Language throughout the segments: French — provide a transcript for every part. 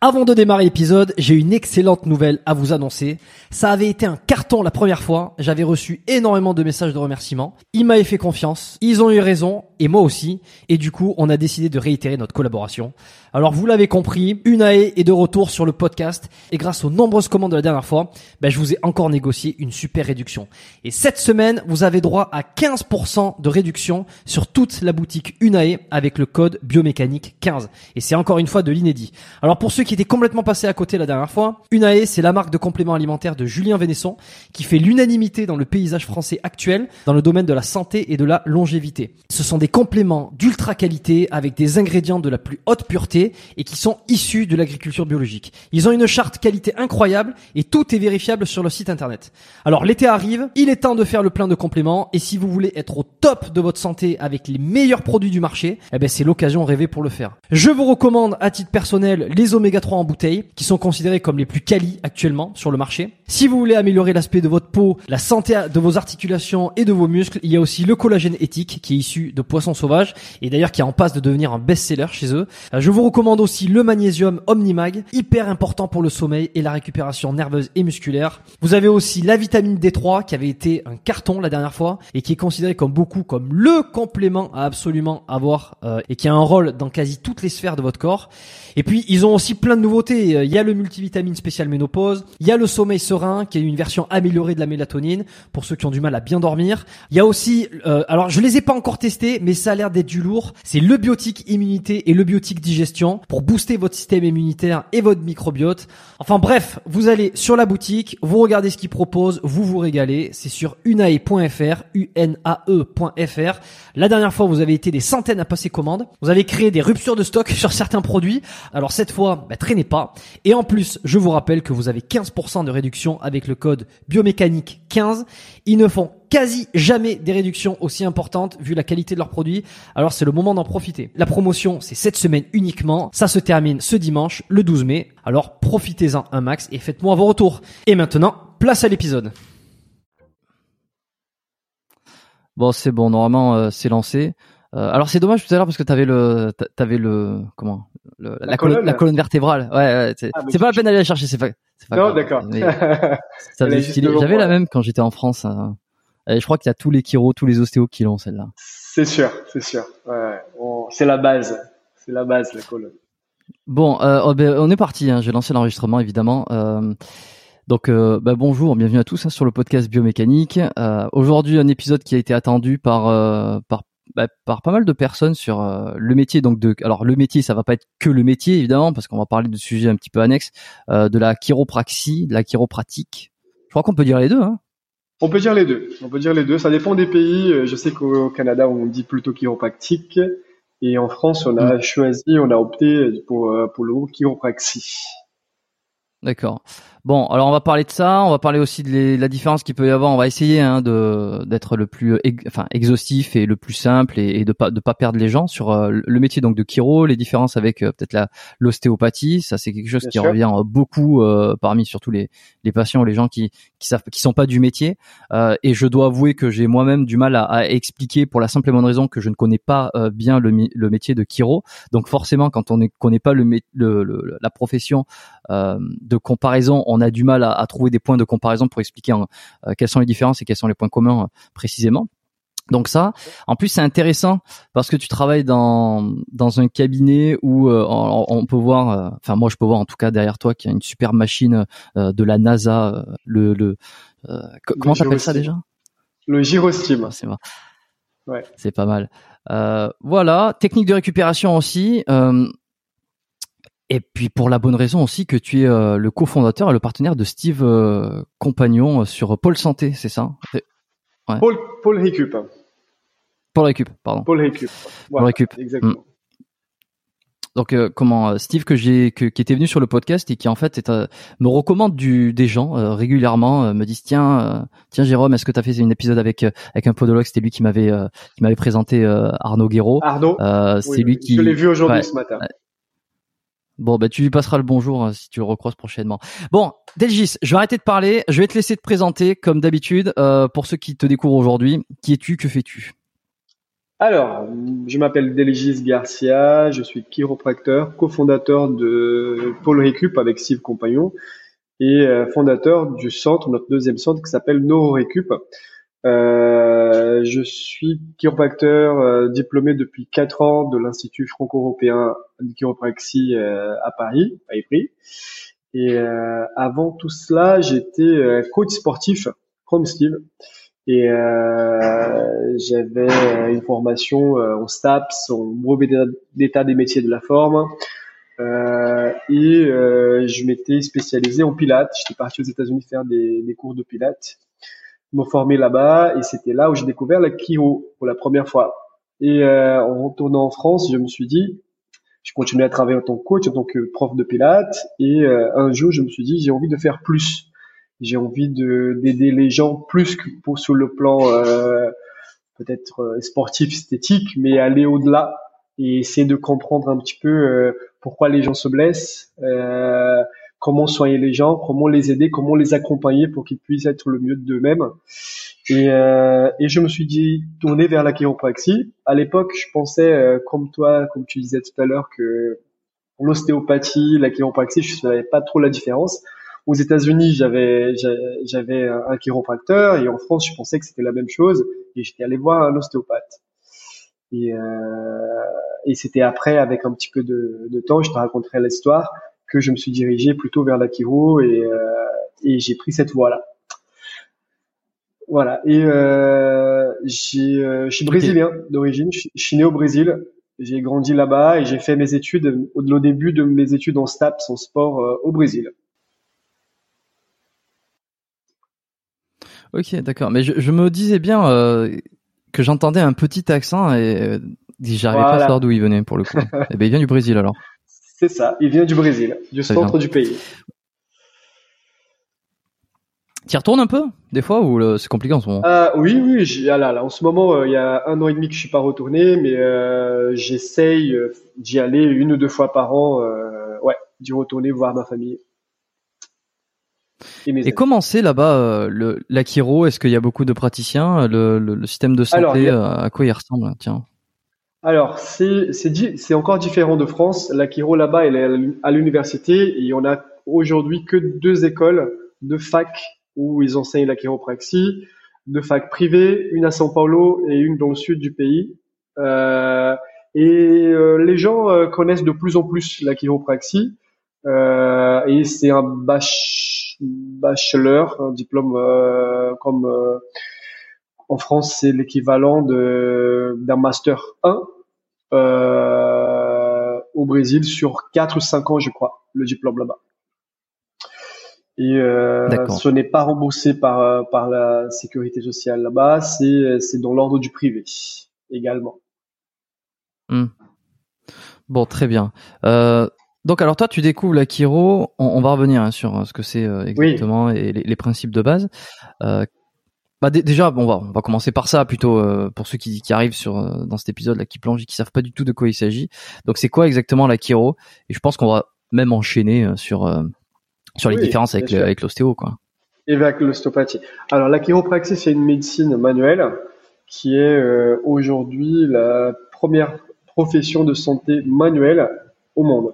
Avant de démarrer l'épisode, j'ai une excellente nouvelle à vous annoncer. Ça avait été un carton la première fois. J'avais reçu énormément de messages de remerciements. Ils m'avaient fait confiance. Ils ont eu raison. Et moi aussi. Et du coup, on a décidé de réitérer notre collaboration. Alors, vous l'avez compris, Unae est de retour sur le podcast. Et grâce aux nombreuses commandes de la dernière fois, ben, je vous ai encore négocié une super réduction. Et cette semaine, vous avez droit à 15% de réduction sur toute la boutique Unae avec le code biomécanique 15. Et c'est encore une fois de l'inédit. Alors, pour ceux qui étaient complètement passés à côté la dernière fois, Unae, c'est la marque de compléments alimentaires de Julien Vénesson qui fait l'unanimité dans le paysage français actuel dans le domaine de la santé et de la longévité. Ce sont des compléments d'ultra qualité avec des ingrédients de la plus haute pureté et qui sont issus de l'agriculture biologique. Ils ont une charte qualité incroyable et tout est vérifiable sur le site internet. Alors l'été arrive, il est temps de faire le plein de compléments et si vous voulez être au top de votre santé avec les meilleurs produits du marché, eh ben c'est l'occasion rêvée pour le faire. Je vous recommande à titre personnel les oméga 3 en bouteille qui sont considérés comme les plus quali actuellement sur le marché. Si vous voulez améliorer l'aspect de votre peau, la santé de vos articulations et de vos muscles, il y a aussi le collagène éthique qui est issu de poissons sauvages et d'ailleurs qui est en passe de devenir un best-seller chez eux. Euh, Je vous recommande aussi le magnésium Omnimag, hyper important pour le sommeil et la récupération nerveuse et musculaire. Vous avez aussi la vitamine D3 qui avait été un carton la dernière fois et qui est considéré comme beaucoup comme le complément à absolument avoir euh, et qui a un rôle dans quasi toutes les sphères de votre corps. Et puis ils ont aussi plein de nouveautés. Euh, Il y a le multivitamine spécial ménopause, il y a le sommeil serein qui est une version améliorée de la mélatonine pour ceux qui ont du mal à bien dormir. Il y a aussi, alors je les ai pas encore testés, mais ça a l'air d'être du lourd. C'est le biotique immunité et le biotique digestion pour booster votre système immunitaire et votre microbiote. Enfin bref, vous allez sur la boutique, vous regardez ce qu'ils proposent, vous vous régalez. C'est sur unae.fr, unae.fr. La dernière fois, vous avez été des centaines à passer commande. Vous avez créé des ruptures de stock sur certains produits. Alors cette fois, bah, traînez pas. Et en plus, je vous rappelle que vous avez 15% de réduction avec le code biomécanique 15. Ils ne font quasi jamais des réductions aussi importantes vu la qualité de leurs produits. Alors c'est le moment d'en profiter. La promotion, c'est cette semaine uniquement. Ça se termine ce dimanche, le 12 mai. Alors profitez-en un max et faites-moi vos retours. Et maintenant, place à l'épisode. Bon, c'est bon. Normalement, euh, c'est lancé. Euh, alors c'est dommage tout à l'heure parce que t'avais le, t'avais le, comment, le- la, colonne, colonne. la colonne vertébrale. Ouais, ouais c'est Ah, c'est pas la peine d'aller la chercher. C'est pas. c'est pas Non, d'accord. Ça faisait stylé. J'avais la même quand j'étais en France. hein. Je crois qu'il y a tous les chiros, tous les ostéos qui l'ont celle-là. c'est sûr, c'est sûr. Ouais, c'est la base. C'est la base, la colonne. Bon, euh, oh, ben, on est parti. Hein. J'ai lancé l'enregistrement évidemment. Euh, donc euh, bah, bonjour, bienvenue à tous hein, sur le podcast biomécanique. Aujourd'hui, un épisode qui a été attendu par par bah, par pas mal de personnes sur le métier. Donc de, alors le métier, ça va pas être que le métier évidemment, parce qu'on va parler de sujets un petit peu annexes, de la chiropraxie, de la chiropratique. Je crois qu'on peut dire les deux. Hein. On peut dire les deux. On peut dire les deux. Ça dépend des pays. Euh, Je sais qu'au Canada, on dit plutôt chiropractique. Et en France, on a choisi, on a opté pour, euh, pour le mot chiropraxie. D'accord. Bon, alors on va parler de ça, on va parler aussi de les- la différence qu'il peut y avoir. On va essayer hein, de d'être le plus ex- enfin exhaustif et le plus simple et, et de pas de pas perdre les gens sur euh, le métier donc de chiro, les différences avec euh, peut-être la l'ostéopathie. Ça c'est quelque chose Bien qui sûr. revient euh, beaucoup euh, parmi surtout les les patients, les gens qui qui savent qui sont pas du métier. Euh, et je dois avouer que j'ai moi-même du mal à, à expliquer pour la simple et bonne raison que je ne connais pas euh, bien le, le métier de chiro. Donc forcément, quand on ne connaît pas le, le- le- la profession euh, de comparaison, on a du mal à, à trouver des points de comparaison pour expliquer euh, quelles sont les différences et quels sont les points communs euh, précisément. Donc ça, en plus c'est intéressant parce que tu travailles dans dans un cabinet où euh, on, peut voir, euh, enfin moi je peux voir en tout cas derrière toi qu'il y a une super machine euh, de la NASA, le le comment t'appelles ça déjà? Le Gyrostim. c'est Ouais. C'est pas mal. voilà, technique de récupération aussi. Et puis pour la bonne raison aussi que tu es le cofondateur et le partenaire de Steve Compagnon sur Pôle Santé, c'est ça Ouais. Paul, Paul Récup. Paul Récup, pardon. Paul Récup. Paul Récup. Exactement. Mm. Donc euh, comment euh, Steve que j'ai qui était venu sur le podcast et qui en fait est, euh, me recommande du des gens régulièrement me disent tiens tiens Jérôme est-ce que tu as fait un épisode avec avec un podologue? C'était lui qui m'avait qui m'avait présenté Arnaud Guéraud Arnaud? C'est lui qui je l'ai vu aujourd'hui ce matin Bon, bah tu lui passeras le bonjour si tu le recroises prochainement. Bon, Delgis, je vais arrêter de parler. Je vais te laisser te présenter comme d'habitude. pour ceux qui te découvrent aujourd'hui, qui es-tu? Que fais-tu? Alors, je m'appelle Delgis Garcia, je suis chiropracteur, cofondateur de Pôle Récup avec Steve Compagnon et euh, fondateur du centre, notre deuxième centre qui s'appelle NeuroRécup. Euh, je suis chiropracteur euh, diplômé depuis quatre ans de l'Institut franco-européen de chiropraxie euh, à Paris, à Ivry. Et avant tout cela, j'étais coach sportif comme Steve. Et euh, j'avais euh, une formation euh, en STAPS, en brevet d'état des métiers de la forme. Euh, et euh, je m'étais spécialisé en pilates. J'étais parti aux États-Unis faire des, des, cours de pilates, me former là-bas, et c'était là où j'ai découvert la chiro pour la première fois. Et euh, en retournant en France, je me suis dit, je continuais à travailler en tant que coach, en tant que prof de pilates, et un jour, je me suis dit, j'ai envie de faire plus j'ai envie de d'aider les gens plus que pour sur le plan euh, peut-être euh, sportif esthétique mais aller au-delà et essayer de comprendre un petit peu euh, pourquoi les gens se blessent euh, comment soigner les gens comment les aider comment les accompagner pour qu'ils puissent être le mieux d'eux-mêmes. Et, euh, et je me suis dit tourner vers la chiropraxie. À l'époque je pensais comme toi comme tu disais tout à l'heure que l'ostéopathie la chiropraxie je savais pas trop la différence. Aux États-Unis, j'avais j'avais un chiropracteur et en France, je pensais que c'était la même chose et j'étais allé voir un ostéopathe. Et, euh, et c'était après, avec un petit peu de, de temps, je te raconterai l'histoire, que je me suis dirigé plutôt vers la et, euh, et j'ai pris cette voie-là. Voilà. Et euh, euh, je suis brésilien d'origine. Je, suis né au Brésil. J'ai grandi là-bas et j'ai fait mes études au, début de mes études en STAPS, en sport, euh, au Brésil. Ok, d'accord. Mais je, je, me disais bien euh, que j'entendais un petit accent et j'arrivais pas à savoir d'où il venait pour le coup. et eh ben, il vient du Brésil alors. C'est ça, il vient du Brésil, du centre du pays. Tu retournes un peu des fois ou c'est compliqué en ce moment? Euh, Oui, oui. Ah là, là, en ce moment, euh, il y a un an et demi que je suis pas retourné, mais euh, j'essaye d'y aller une ou deux fois par an. ouais, d'y retourner voir ma famille. Et, comment c'est là-bas euh, l'Akiro Est-ce qu'il y a beaucoup de praticiens? Le, le, système de santé, euh, à quoi il ressemble? Tiens. Alors, c'est c'est encore différent de France. L'Akiro là-bas, elle est à l'université et on a aujourd'hui que deux écoles de fac où ils enseignent la chiropraxie, deux facs privées, une à São Paulo et une dans le sud du pays. Euh, et euh, les gens euh, connaissent de plus en plus la chiropraxie et c'est un bach bachelor, un diplôme euh, comme euh, en France c'est l'équivalent d'un master 1 euh, au Brésil sur 4 ou 5 ans je crois le diplôme là-bas. Et ce n'est pas remboursé par par la sécurité sociale là-bas, c'est dans l'ordre du privé également. Hmm. Bon, très bien. Euh, donc alors toi tu découvres la On, on va revenir hein, sur euh, ce que c'est euh, exactement et les, principes de base. Euh, bah déjà bon, on va on va commencer par ça plutôt pour ceux qui, qui arrivent sur dans cet épisode là qui plongent et qui savent pas du tout de quoi il s'agit. Donc c'est quoi exactement la chiro Et je pense qu'on va même enchaîner sur sur les différences avec avec l'ostéo quoi. Et avec l'ostéopathie. Alors la chiropraxie c'est une médecine manuelle qui est aujourd'hui la première profession de santé manuelle au monde.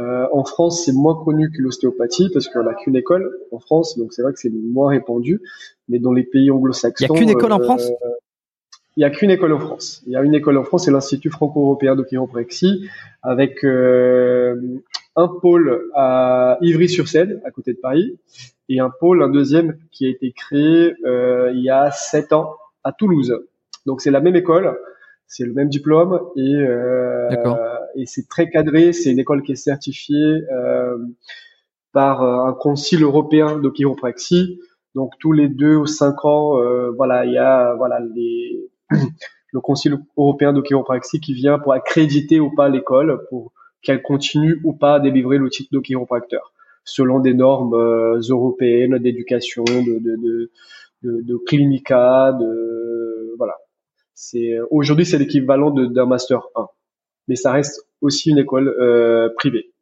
Euh, en France, c'est moins connu que l'ostéopathie parce qu'on n'a qu'une école en France, donc c'est vrai que c'est moins répandu. Mais dans les pays anglo-saxons, il n'y a qu'une école en euh, France? il y a qu'une école en France. Il y a une école en France, c'est l'Institut franco-européen de chiropraxie, avec euh, un pôle à Ivry-sur-Seine, à côté de Paris, et un pôle, un deuxième, qui a été créé il y a sept ans à Toulouse. Donc c'est la même école, c'est le même diplôme, et, euh, et c'est très cadré. C'est une école qui est certifiée euh, par un concile européen de chiropraxie. Donc tous les deux ou cinq ans, euh, voilà, il y a voilà les le Conseil européen de chiropraxie qui vient pour accréditer ou pas l'école pour qu'elle continue ou pas à délivrer le titre de chiropracteur selon des normes euh, européennes d'éducation, de, de, de, de, de clinica, de voilà. C'est aujourd'hui c'est l'équivalent d'un master 1, mais ça reste aussi une école euh, privée.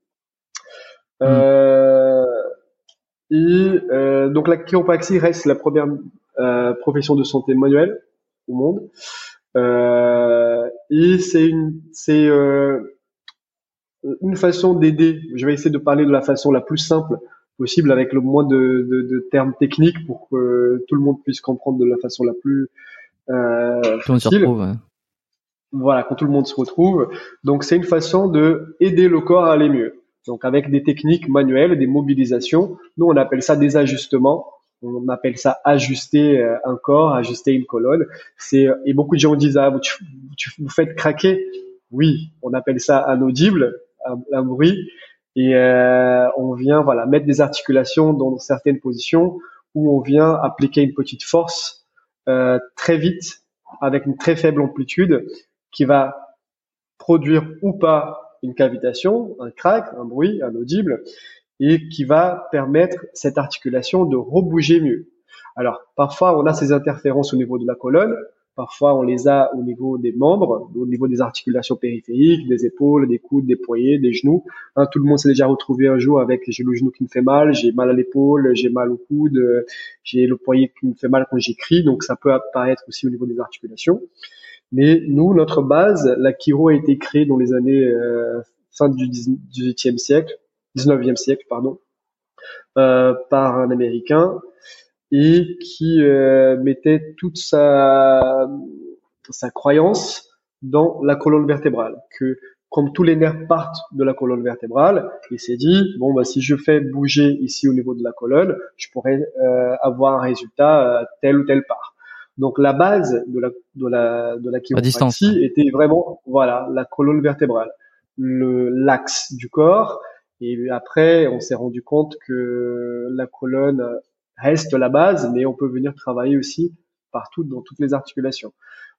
Mmh. Euh, et euh, donc la chiropraxie reste la première euh, profession de santé manuelle au monde. Euh, et c'est une, c'est euh, une façon d'aider. Je vais essayer de parler de la façon la plus simple possible avec le moins de, de, de termes techniques pour que tout le monde puisse comprendre de la façon la plus euh, facile. Voilà, quand tout le monde se retrouve. Donc c'est une façon de aider le corps à aller mieux. Donc avec des techniques manuelles, des mobilisations. Nous on appelle ça des ajustements on appelle ça ajuster euh, un corps, ajuster une colonne. C'est et beaucoup de gens disent ah vous, tu, vous faites craquer. Oui, on appelle ça un audible, un, bruit, et euh, on vient voilà mettre des articulations dans certaines positions où on vient appliquer une petite force euh, très vite avec une très faible amplitude qui va produire ou pas une cavitation, un crack, un bruit, un audible, et qui va permettre cette articulation de rebouger mieux. Alors, parfois, on a ces interférences au niveau de la colonne, parfois on les a au niveau des membres, au niveau des articulations périphériques, des épaules, des coudes, des poignets, des genoux. Hein, tout le monde s'est déjà retrouvé un jour avec j'ai le genou qui me fait mal, j'ai mal à l'épaule, j'ai mal au coude, j'ai le poignet qui me fait mal quand j'écris, donc ça peut apparaître aussi au niveau des articulations. Mais nous, notre base, la chiro a été créée dans les années euh, fin du 18e siècle 19e siècle, pardon, euh, par un Américain et qui euh, mettait toute sa, sa croyance dans la colonne vertébrale, que comme tous les nerfs partent de la colonne vertébrale, il s'est dit bon bah si je fais bouger ici au niveau de la colonne, je pourrais euh, avoir un résultat tel ou telle part. Donc la base de la de la de la chiropraxie était vraiment voilà la colonne vertébrale, le l'axe du corps et après, on s'est rendu compte que la colonne reste la base, mais on peut venir travailler aussi partout dans toutes les articulations.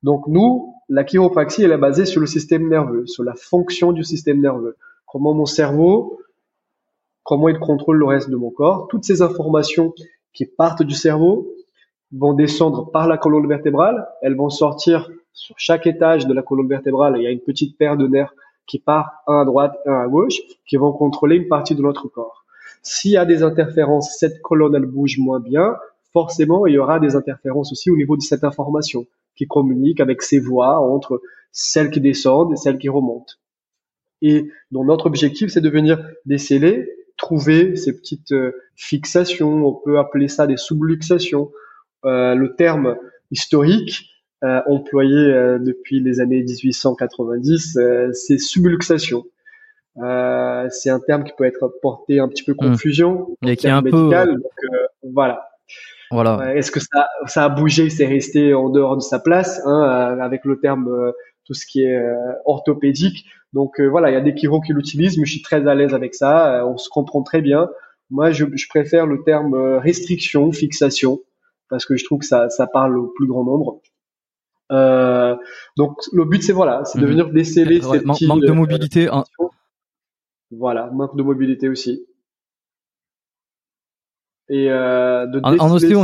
Donc nous, la chiropraxie, elle est basée sur le système nerveux, sur la fonction du système nerveux. Comment mon cerveau, comment il contrôle le reste de mon corps. Toutes ces informations qui partent du cerveau vont descendre par la colonne vertébrale, elles vont sortir sur chaque étage de la colonne vertébrale. Il y a une petite paire de nerfs qui part un à droite, un à gauche, qui vont contrôler une partie de notre corps. S'il y a des interférences, cette colonne elle bouge moins bien, forcément il y aura des interférences aussi au niveau de cette information qui communique avec ces voies entre celles qui descendent et celles qui remontent. Et donc notre objectif c'est de venir déceler, trouver ces petites euh, fixations, on peut appeler ça des subluxations. Euh, le terme historique euh, employé euh, depuis les années 1890, euh, c'est subluxation. C'est un terme qui peut être porté un petit peu hmm. confusion, et qui est un médical, peu voilà. Voilà. Est-ce que ça, ça a bougé, c'est resté en dehors de sa place, hein, avec le terme tout ce qui est orthopédique. Donc voilà, il y a des chiro qui l'utilisent, mais je suis très à l'aise avec ça. on se comprend très bien. Moi, je, je, préfère le terme restriction, fixation, parce que je trouve que ça, ça parle au plus grand nombre. Euh, donc le but c'est voilà, c'est de mhm. venir déceler ces petits, manque de euh, mobilité. Voilà, manque de mobilité aussi. Et euh, de en, en ostéo,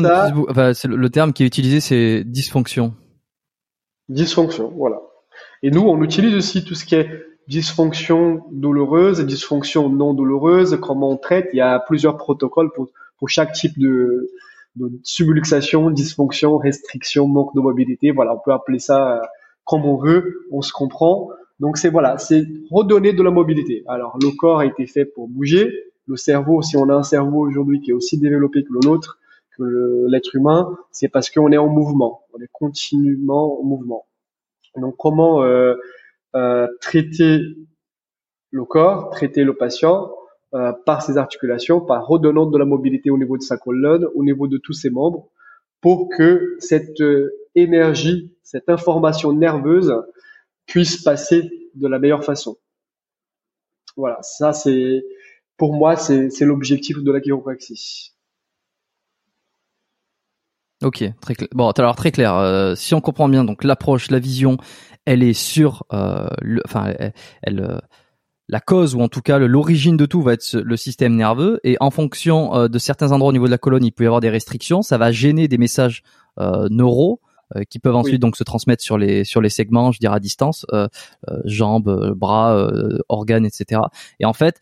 enfin, c'est le, terme qui est utilisé, c'est dysfonction. Dysfonction, voilà. Et nous, on utilise aussi tout ce qui est dysfonction douloureuse et dysfonction non douloureuse. Comment on traite Il y a plusieurs protocoles pour pour chaque type de de subluxation, dysfonction, restriction, manque de mobilité. Voilà, on peut appeler ça euh, comme on veut, on se comprend. Donc c'est voilà, c'est redonner de la mobilité. Alors le corps a été fait pour bouger. Le cerveau, si on a un cerveau aujourd'hui qui est aussi développé que le nôtre, que l'être humain, c'est parce qu'on est en mouvement, on est continuellement en mouvement. Donc comment euh, euh, traiter le corps, traiter le patient euh, par ses articulations, par redonnant de la mobilité au niveau de sa colonne, au niveau de tous ses membres, pour que cette euh, énergie, cette information nerveuse puisse passer de la meilleure façon. Voilà, ça c'est pour moi c'est l'objectif de la chiropraxie. Ok, très clair. Bon, alors très clair. Euh, si on comprend bien, donc l'approche, la vision, elle est sur, euh, enfin, euh, la cause ou en tout cas l'origine de tout va être le système nerveux et en fonction de certains endroits au niveau de la colonne, il peut y avoir des restrictions. Ça va gêner des messages neuraux qui peuvent ensuite donc se transmettre sur les sur les segments, je dirais à distance, jambes, bras, organes, etc. Et en fait,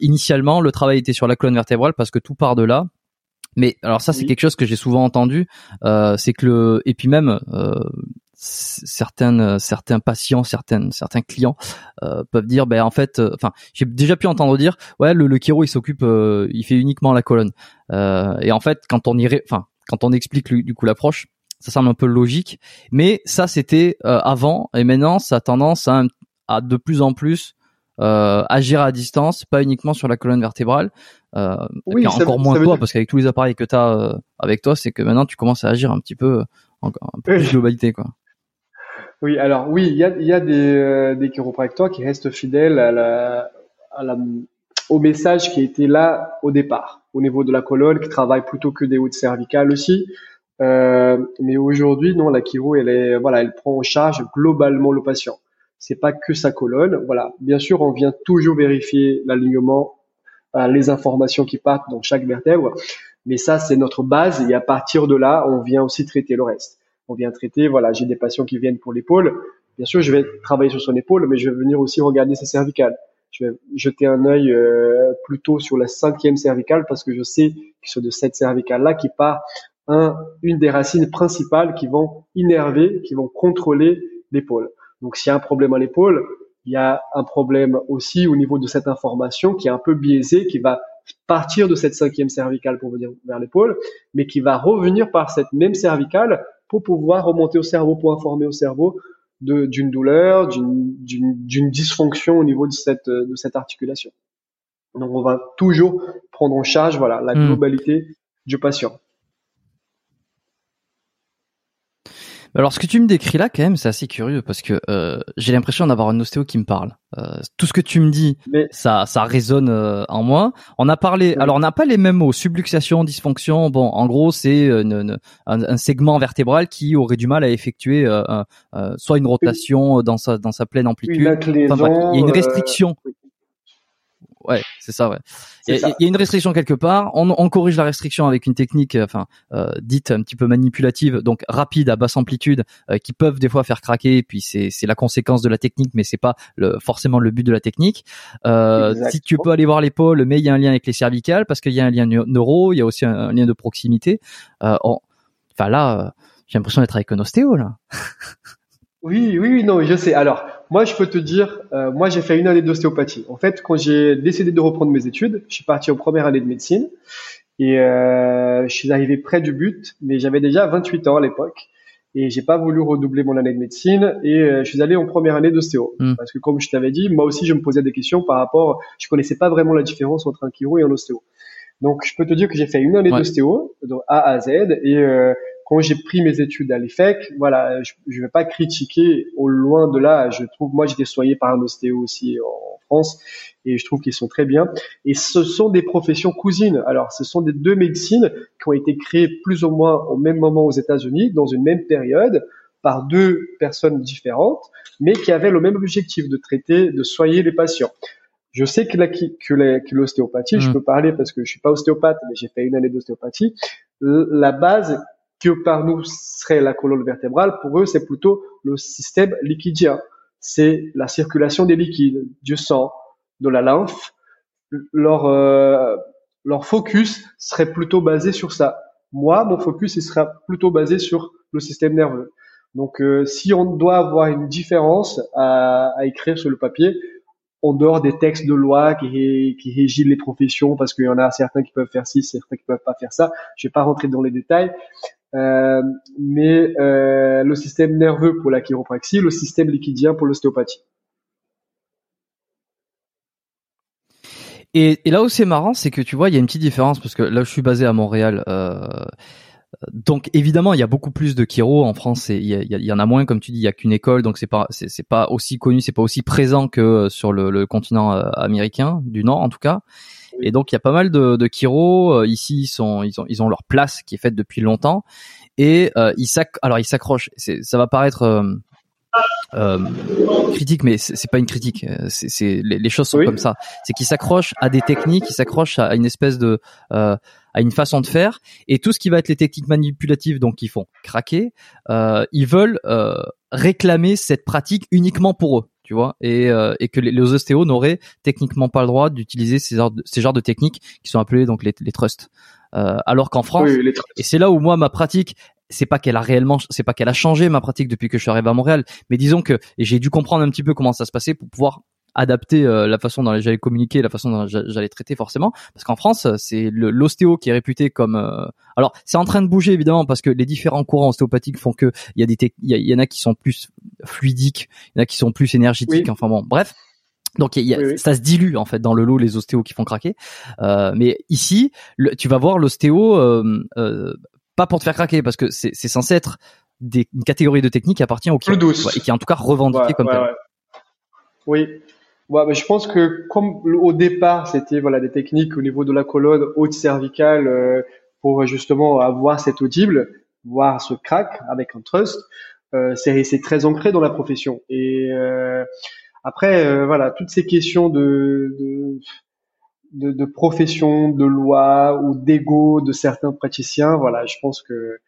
initialement, le travail était sur la colonne vertébrale parce que tout part de là mais alors ça, c'est quelque chose que j'ai souvent entendu. Euh, c'est que le et puis même euh, certaines certains patients, certaines certains clients euh, peuvent dire, ben en fait, euh, enfin, j'ai déjà pu entendre dire, ouais, le, le chiro il s'occupe, euh, il fait uniquement la colonne. et en fait, quand on irait, enfin, quand on explique du coup l'approche, ça semble un peu logique. Mais ça, c'était avant et maintenant, ça a tendance à, à de plus en plus euh, agir à distance, pas uniquement sur la colonne vertébrale. Euh, oui, encore moins toi, parce qu'avec tous les appareils que tu as euh, avec toi, c'est que maintenant tu commences à agir un petit peu, en, plus globalité, quoi. Oui, alors oui, il y a, y a des, euh, des chiropracteurs qui restent fidèles à la, à la, au message qui était là au départ, au niveau de la colonne, qui travaille plutôt que des hautes cervicales aussi. Euh, mais aujourd'hui, non, la chiro, elle est, voilà, elle prend en charge globalement le patient c'est pas que sa colonne. Voilà. Bien sûr, on vient toujours vérifier l'alignement, euh, les informations qui partent dans chaque vertèbre. Mais ça, c'est notre base. Et à partir de là, on vient aussi traiter le reste. On vient traiter, voilà, j'ai des patients qui viennent pour l'épaule. Bien sûr, je vais travailler sur son épaule, mais je vais venir aussi regarder ses cervicales. Je vais jeter un œil euh, plutôt sur la cinquième cervicale parce que je sais que c'est de cette cervicale-là qui part un, une des racines principales qui vont innerver, qui vont contrôler l'épaule. Donc s'il y a un problème à l'épaule, il y a un problème aussi au niveau de cette information qui est un peu biaisée, qui va partir de cette cinquième cervicale pour venir vers l'épaule, mais qui va revenir par cette même cervicale pour pouvoir remonter au cerveau, pour informer au cerveau d'une douleur, d'une dysfonction au niveau de cette, de cette articulation. Donc on va toujours prendre en charge voilà la hmm. globalité du patient. Alors, ce que tu me décris là, quand même, c'est assez curieux parce que euh, j'ai l'impression d'avoir un ostéo qui me parle. Euh, tout ce que tu me dis, ça, ça résonne euh, en moi. On a parlé. Alors, on n'a pas les mêmes mots. Subluxation, dysfonction. Bon, en gros, c'est un, segment vertébral qui aurait du mal à effectuer soit une rotation dans sa dans sa pleine amplitude. il y a une restriction. Ouais, c'est ça, ouais. Il y, a une restriction quelque part. On, on, corrige la restriction avec une technique, euh, enfin, euh, dite un petit peu manipulative, donc rapide à basse amplitude, euh, qui peuvent des fois faire craquer. Et puis c'est la conséquence de la technique, mais c'est pas le, forcément le but de la technique. Euh, si tu peux aller voir l'épaule, mais il y a un lien avec les cervicales parce qu'il y a un lien neuro, il y a aussi un, lien de proximité. Enfin là, j'ai l'impression d'être avec un ostéo là. Oui, oui, non, je sais. Alors, moi, je peux te dire, euh, moi, j'ai fait une année d'ostéopathie. En fait, quand j'ai décidé de reprendre mes études, je suis parti en première année de médecine et euh, je suis arrivé près du but, mais j'avais déjà 28 ans à l'époque et j'ai pas voulu redoubler mon année de médecine et euh, je suis allé en première année d'ostéo hmm. parce que comme je t'avais dit, moi aussi, je me posais des questions par rapport, je connaissais pas vraiment la différence entre un chiro et un ostéo. Donc, je peux te dire que j'ai fait une année d'ostéo, de A à Z, et euh, quand j'ai pris mes études à l'EFEC, voilà, je ne vais pas critiquer au loin de là. Je trouve, moi, j'étais soigné par un ostéo aussi en France et je trouve qu'ils sont très bien. Et ce sont des professions cousines. Alors, ce sont des deux médecines qui ont été créées plus ou moins au même moment aux États-Unis, dans une même période, par deux personnes différentes, mais qui avaient le même objectif de traiter, de soigner les patients. Je sais que l'ostéopathie, je mmh. peux parler parce que je suis pas ostéopathe, mais j'ai fait une année d'ostéopathie. La base que par nous serait la colonne vertébrale, pour eux, c'est plutôt le système liquidien. C'est la circulation des liquides, du sang, de la lymphe. Leur, euh, leur focus serait plutôt basé sur ça. Moi, mon focus, il sera plutôt basé sur le système nerveux. Donc, euh, si on doit avoir une différence à, à écrire sur le papier, en dehors des textes de loi qui, qui régissent les professions, parce qu'il y en a certains qui peuvent faire ci, certains qui peuvent pas faire ça. Je vais pas rentrer dans les détails. Euh, mais euh, le système nerveux pour la chiropraxie, le système liquidien pour l'ostéopathie. Et, là où c'est marrant, c'est que tu vois, il y a une petite différence parce que là, je suis basé à Montréal. Euh, donc évidemment, il y a beaucoup plus de chiro en France. Il y, y, en a moins, comme tu dis, il y a qu'une école, donc c'est pas c'est pas aussi connu, c'est pas aussi présent que sur le, le, continent euh, américain du Nord en tout cas. Et donc il y a pas mal de, de chiro euh, ici. Ils sont ils ont ils ont leur place qui est faite depuis longtemps et euh, ils s'accrochent. Alors ils s'accrochent. Ça va paraître euh, euh, critique, mais c'est pas une critique. Euh, c'est les, les, choses sont comme ça. C'est qu'ils s'accrochent à des techniques, ils s'accrochent à une espèce de euh, à une façon de faire, et tout ce qui va être les techniques manipulatives, donc ils font craquer, euh, ils veulent euh, réclamer cette pratique uniquement pour eux, tu vois, et, euh, et que les, les ostéos n'auraient techniquement pas le droit d'utiliser ces, genres de, ces genres de techniques qui sont appelées donc les, les trusts. alors qu'en France, et c'est là où moi ma pratique c'est pas qu'elle a réellement, c'est pas qu'elle a changé ma pratique depuis que je suis arrivé à Montréal, mais disons que j'ai dû comprendre un petit peu comment ça se passait pour pouvoir adapter euh, la façon dont j'allais communiquer, la façon dont j'allais traiter forcément, parce qu'en France c'est l'ostéo qui est réputé comme. Euh, alors c'est en train de bouger évidemment parce que les différents courants ostéopathiques font que il y a des il y, en a qui sont plus fluidiques, il y en a qui sont plus énergétiques. Enfin bon, bref. Donc y a, ça se dilue en fait dans le lot les ostéos qui font craquer. Euh, mais ici, tu vas voir l'ostéo euh, euh, pas pour te faire craquer parce que c'est censé être des, une catégorie de technique qui appartient au douce et qui est en tout cas revendiquée comme tel. Oui. Ouais, je pense que comme au départ c'était voilà des techniques au niveau de la colonne haute cervicale euh, pour justement avoir cet audible, voir ce crack avec un trust, euh, c'est très ancré dans la profession. Et euh, après euh, voilà toutes ces questions de, de de, de, profession, de loi ou d'ego de certains praticiens. Voilà, je pense que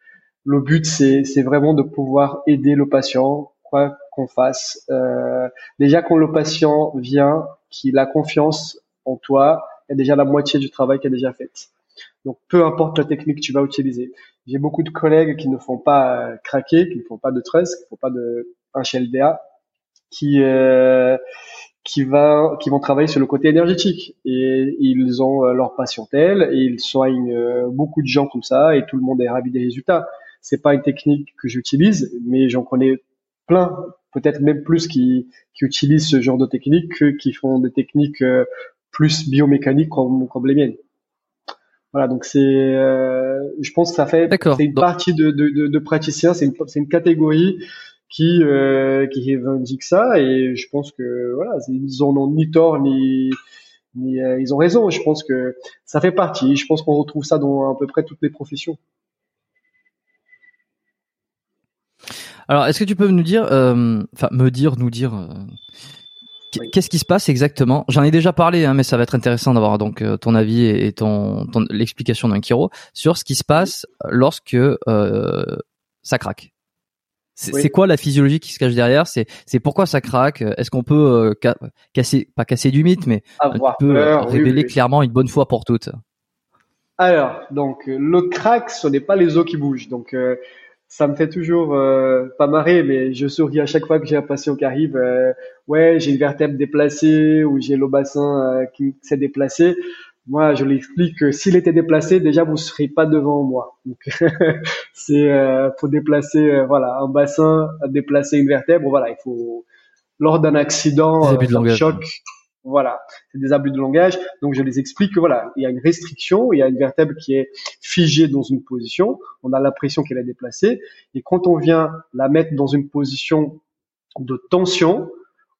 le but c'est vraiment de pouvoir aider le patient, quoi qu'on fasse. Euh, déjà quand le patient vient, qu'il a confiance en toi, il y a déjà la moitié du travail qui est déjà fait. Donc peu importe la technique que tu vas utiliser. J'ai beaucoup de collègues qui ne font pas euh, craquer, qui ne font pas de trust, qui ne font pas de HLDA, qui euh, qui va qui vont travailler sur le côté énergétique et ils ont euh, leur patientèle et ils soignent euh, beaucoup de gens comme ça et tout le monde est ravi des résultats. C'est pas une technique que j'utilise, mais j'en connais plein, peut-être même plus qui qui utilisent ce genre de technique que qui font des techniques euh, plus biomécaniques comme comme les miennes. Voilà, donc c'est, je pense que ça fait, c'est une partie de, de, de, de praticiens, c'est une, c'est une catégorie qui euh, qui revendiquent ça et je pense que voilà ils en ont ni tort ni ni euh, ils ont raison. Je pense que ça fait partie. Je pense qu'on retrouve ça dans à peu près toutes les professions alors est-ce que tu peux nous dire euh, enfin me dire nous dire euh, Qu'est-ce qui se passe exactement? J'en ai déjà parlé, hein, mais ça va être intéressant d'avoir donc euh, ton avis et, ton, ton l'explication d'un Kiro sur ce qui se passe lorsque euh, ça craque. C'est quoi la physiologie qui se cache derrière? C'est c'est pourquoi ça craque? Est-ce qu'on peut euh, casser pas casser du mythe, mais un peu révéler clairement une bonne fois pour toutes? Alors donc le crack, ce n'est pas les os qui bougent. Donc euh, ça me fait toujours pas marrer, mais je souris à chaque fois que j'ai un patient qui arrive. ouais, j'ai une vertèbre déplacée ou j'ai le bassin qui s'est déplacé moi, je lui explique que s'il était déplacé, déjà vous serez pas devant moi. Donc, c'est euh, pour déplacer, euh, voilà, un bassin, déplacer une vertèbre. Voilà, il faut lors d'un accident, euh, choc, voilà, c'est des abus de langage. Donc, je les explique que voilà, il y a une restriction, il y a une vertèbre qui est figée dans une position. On a l'impression qu'elle est déplacée, et quand on vient la mettre dans une position de tension,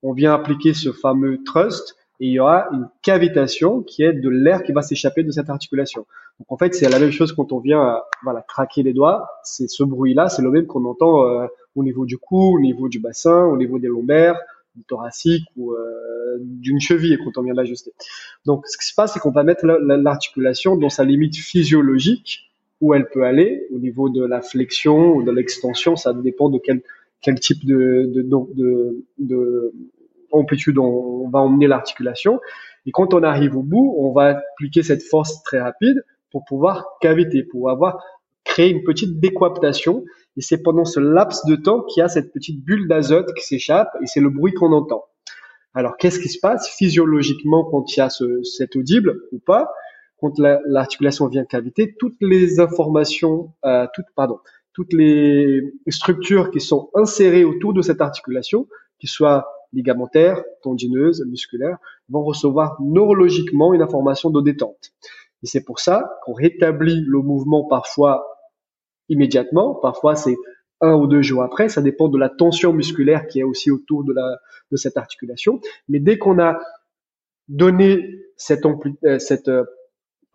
on vient appliquer ce fameux trust et il y aura une cavitation qui est de l'air qui va s'échapper de cette articulation. Donc en fait, c'est la même chose quand on vient voilà craquer les doigts, c'est ce bruit-là, c'est le même qu'on entend euh, au niveau du cou, au niveau du bassin, au niveau des lombaires, thoracique ou euh, d'une cheville quand on vient l'ajuster. Donc ce qui se passe, c'est qu'on va mettre l'articulation dans sa limite physiologique où elle peut aller au niveau de la flexion ou de l'extension, ça dépend de quel type de, de, de, de, amplitude on, va emmener l'articulation. Et quand on arrive au bout, on va appliquer cette force très rapide pour pouvoir caviter, pour avoir créé une petite décoaptation. Et c'est pendant ce laps de temps qu'il y a cette petite bulle d'azote qui s'échappe et c'est le bruit qu'on entend. Alors, qu'est-ce qui se passe physiologiquement quand il y a ce, cet audible ou pas? Quand l'articulation vient cavité, toutes les informations, euh, toutes, pardon, toutes les structures qui sont insérées autour de cette articulation, qui soient ligamentaires, tendineuses, musculaires, vont recevoir neurologiquement une information de détente. Et c'est pour ça qu'on rétablit le mouvement parfois immédiatement, parfois c'est un ou deux jours après, ça dépend de la tension musculaire qui est aussi autour de, la, de cette articulation. Mais dès qu'on a donné cette, euh, cette euh,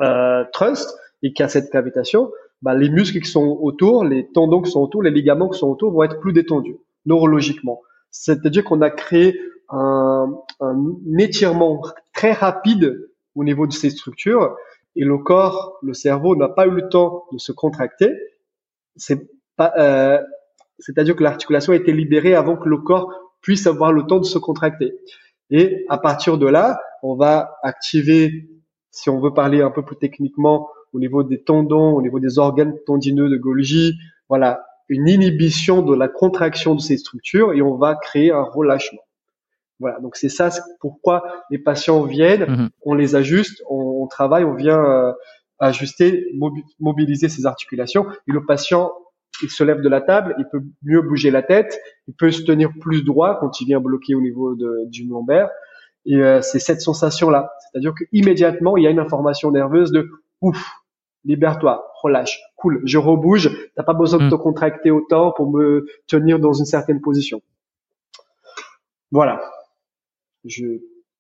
euh, trust et qu'il y a cette cavitation, bah, les muscles qui sont autour, les tendons qui sont autour, les ligaments qui sont autour vont être plus détendus neurologiquement. C'est-à-dire qu'on a créé un, un étirement très rapide au niveau de ces structures et le corps, le cerveau n'a pas eu le temps de se contracter. C'est pas, euh, c'est-à-dire que l'articulation a été libérée avant que le corps puisse avoir le temps de se contracter. Et à partir de là, on va activer, si on veut parler un peu plus techniquement, au niveau des tendons, au niveau des organes tendineux de Golgi, voilà, une inhibition de la contraction de ces structures et on va créer un relâchement. Voilà, donc c'est ça pourquoi les patients viennent, mhm. on les ajuste, on, travaille, on vient euh, ajuster, mobiliser ces articulations et le patient il se lève de la table, il peut mieux bouger la tête, il peut se tenir plus droit quand il vient bloquer au niveau de, du lombaire. Et euh, c'est cette sensation-là, c'est-à-dire qu'immédiatement il y a une information nerveuse de ouf, libère-toi, relâche, cool, je rebouge, t'as pas besoin de mhm. te contracter autant pour me tenir dans une certaine position. Voilà. Je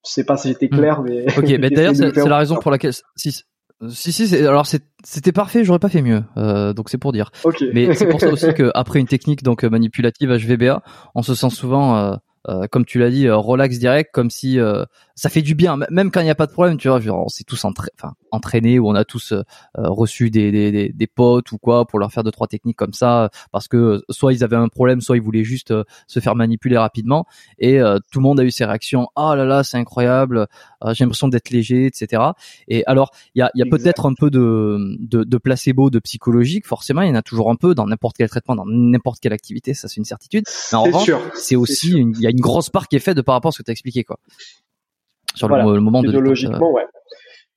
sais pas si j'étais hmm. clair, mais. Ok, mais d'ailleurs, c'est la raison pour laquelle. Si, si, si, alors c'était parfait, j'aurais pas fait mieux, euh, donc c'est pour dire. Mais c'est pour ça aussi qu'après une technique donc manipulative HVBA, on se sent souvent euh, euh, comme tu l'as dit, euh, relax direct, comme si euh, ça fait du bien, même quand il n'y a pas de problème, tu vois. Genre, on s'est tous enfin, entraînés ou on a tous reçu des, des, des, potes ou quoi pour leur faire deux trois techniques comme ça, parce que soit ils avaient un problème, soit ils voulaient juste se faire manipuler rapidement. Et tout le monde a eu ses réactions. Ah là là, c'est incroyable. J'ai l'impression d'être léger, etc. Et alors, il y a, y a peut-être un peu de, de, de placebo, de psychologique. Forcément, il y en a toujours un peu dans n'importe quel traitement, dans n'importe quelle activité. Ça, c'est une certitude. Mais en revanche, c'est aussi une, y a une grosse part qui est faite de par rapport à ce que tu as expliqué, quoi. Sur le, moment de logiquement, ouais.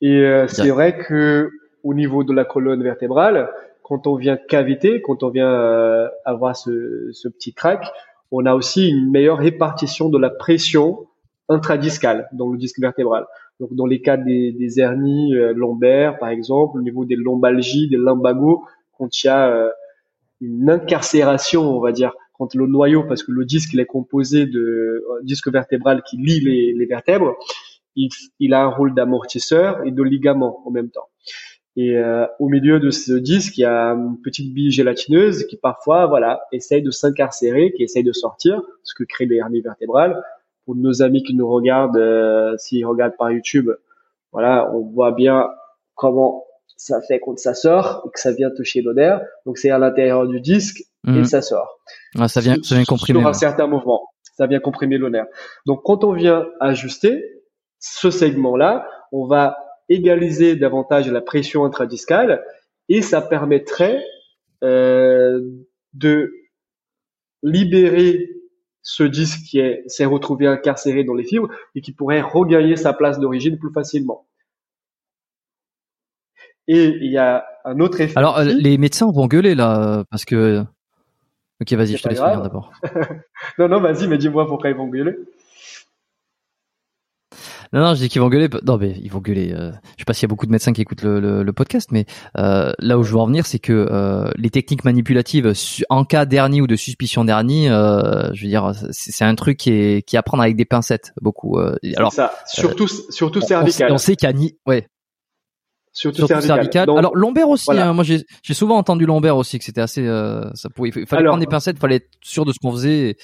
Et euh, c'est vrai que au niveau de la colonne vertébrale, quand on vient caviter, quand on vient euh, avoir ce, ce petit crack, on a aussi une meilleure répartition de la pression intradiscale dans le disque vertébral. Donc dans les cas des, des hernies euh, lombaires, par exemple, au niveau des lombalgies, des lumbagos, quand il y a une incarcération, on va dire, quand le noyau, parce que le disque il est composé de euh, disque vertébral qui lie les, les vertèbres, il, il, a un rôle d'amortisseur et de ligament en même temps. Et euh, au milieu de ce disque, il y a une petite bille gélatineuse qui parfois, voilà, essaye de s'incarcérer, qui essaye de sortir, ce que crée les hernies vertébrales. Pour nos amis qui nous regardent, euh, s'ils regardent par YouTube, voilà, on voit bien comment ça fait quand ça sort, que ça vient toucher l'odeur. Donc c'est à l'intérieur du disque et mhm. ça sort. Ah, ça vient, ça vient comprimer. Sur un certain mouvement, ça vient comprimer le nerf. Donc quand on vient ajuster ce segment-là, on va égaliser davantage la pression intradiscale et ça permettrait euh, de libérer ce disque qui s'est retrouvé incarcéré dans les fibres et qui pourrait regagner sa place d'origine plus facilement. Et il y a un autre effet. Alors, les médecins vont gueuler là, parce que Ok, vas-y, je te laisse finir d'abord. non, non, vas-y, mais dis-moi pourquoi ils vont gueuler. Non, non, je dis qu'ils vont gueuler. Non, mais ils vont gueuler. Euh, je sais pas s'il y a beaucoup de médecins qui écoutent le, podcast, mais euh, là où je veux en venir, c'est que euh, les techniques manipulatives en cas d'hernie ou de suspicion d'hernie, je veux dire, c'est un truc qui est qui est à prendre avec des pincettes beaucoup. alors, ça, surtout surtout cervical. On, sait qu'il y a ni, ouais, Surtout, cervical. Alors lombaire aussi. Hein, moi, j'ai souvent entendu lombaire aussi que c'était assez. Euh, ça pouvait. Il fallait prendre des pincettes. Il fallait être sûr de ce qu'on faisait.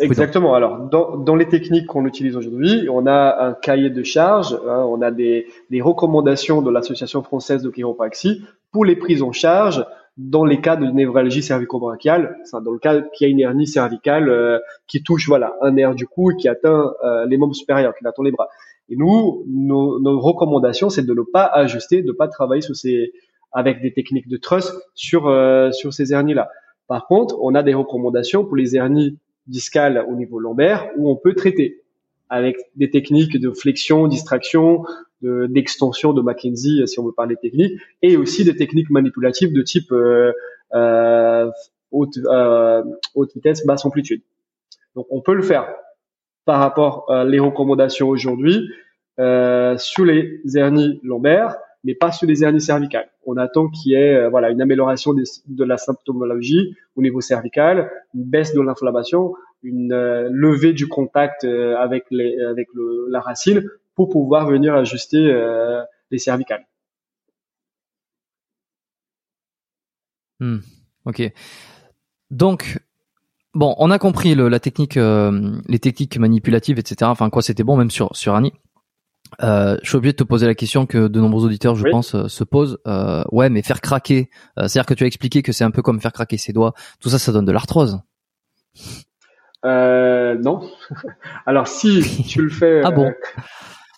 Exactement. Alors dans, dans les techniques qu'on utilise aujourd'hui, on a un cahier de charges. Hein, on a des, des recommandations de l'association française de chiropraxie pour les prises en charge dans les cas de névralgie cervico-brachiale, dans le cas qu'il y a une hernie cervicale euh, qui touche voilà un nerf du cou et qui atteint euh, les membres supérieurs, qui atteint les bras. Et nous, nos, nos recommandations, c'est de ne pas ajuster, de ne pas travailler sur ces, avec des techniques de truss sur, euh, sur ces hernies-là. Par contre, on a des recommandations pour les hernies discales au niveau lombaire où on peut traiter avec des techniques de flexion, distraction, d'extension de, Mackenzie, si on veut parler technique, et aussi des techniques manipulatives de type euh, euh, haute, euh, haute vitesse, basse amplitude. Donc on peut le faire par rapport à les recommandations aujourd'hui euh, sur les hernies lombaires, mais pas sur les hernies cervicales. On attend qu'il y ait euh, voilà une amélioration de la symptomologie au niveau cervical, une baisse de l'inflammation, une euh, levée du contact euh, avec les avec le, la racine pour pouvoir venir ajuster les cervicales. Hmm, ok. Donc, bon, on a compris le, la technique, les techniques manipulatives, etc. Enfin, quoi, c'était bon même sur sur Annie. Euh, je suis obligé de te poser la question que de nombreux auditeurs, je pense, euh, se posent. Euh, ouais, mais faire craquer, euh, c'est-à-dire que tu as expliqué que c'est un peu comme faire craquer ses doigts. Tout ça, ça donne de l'arthrose. non. Alors si tu le fais, ah bon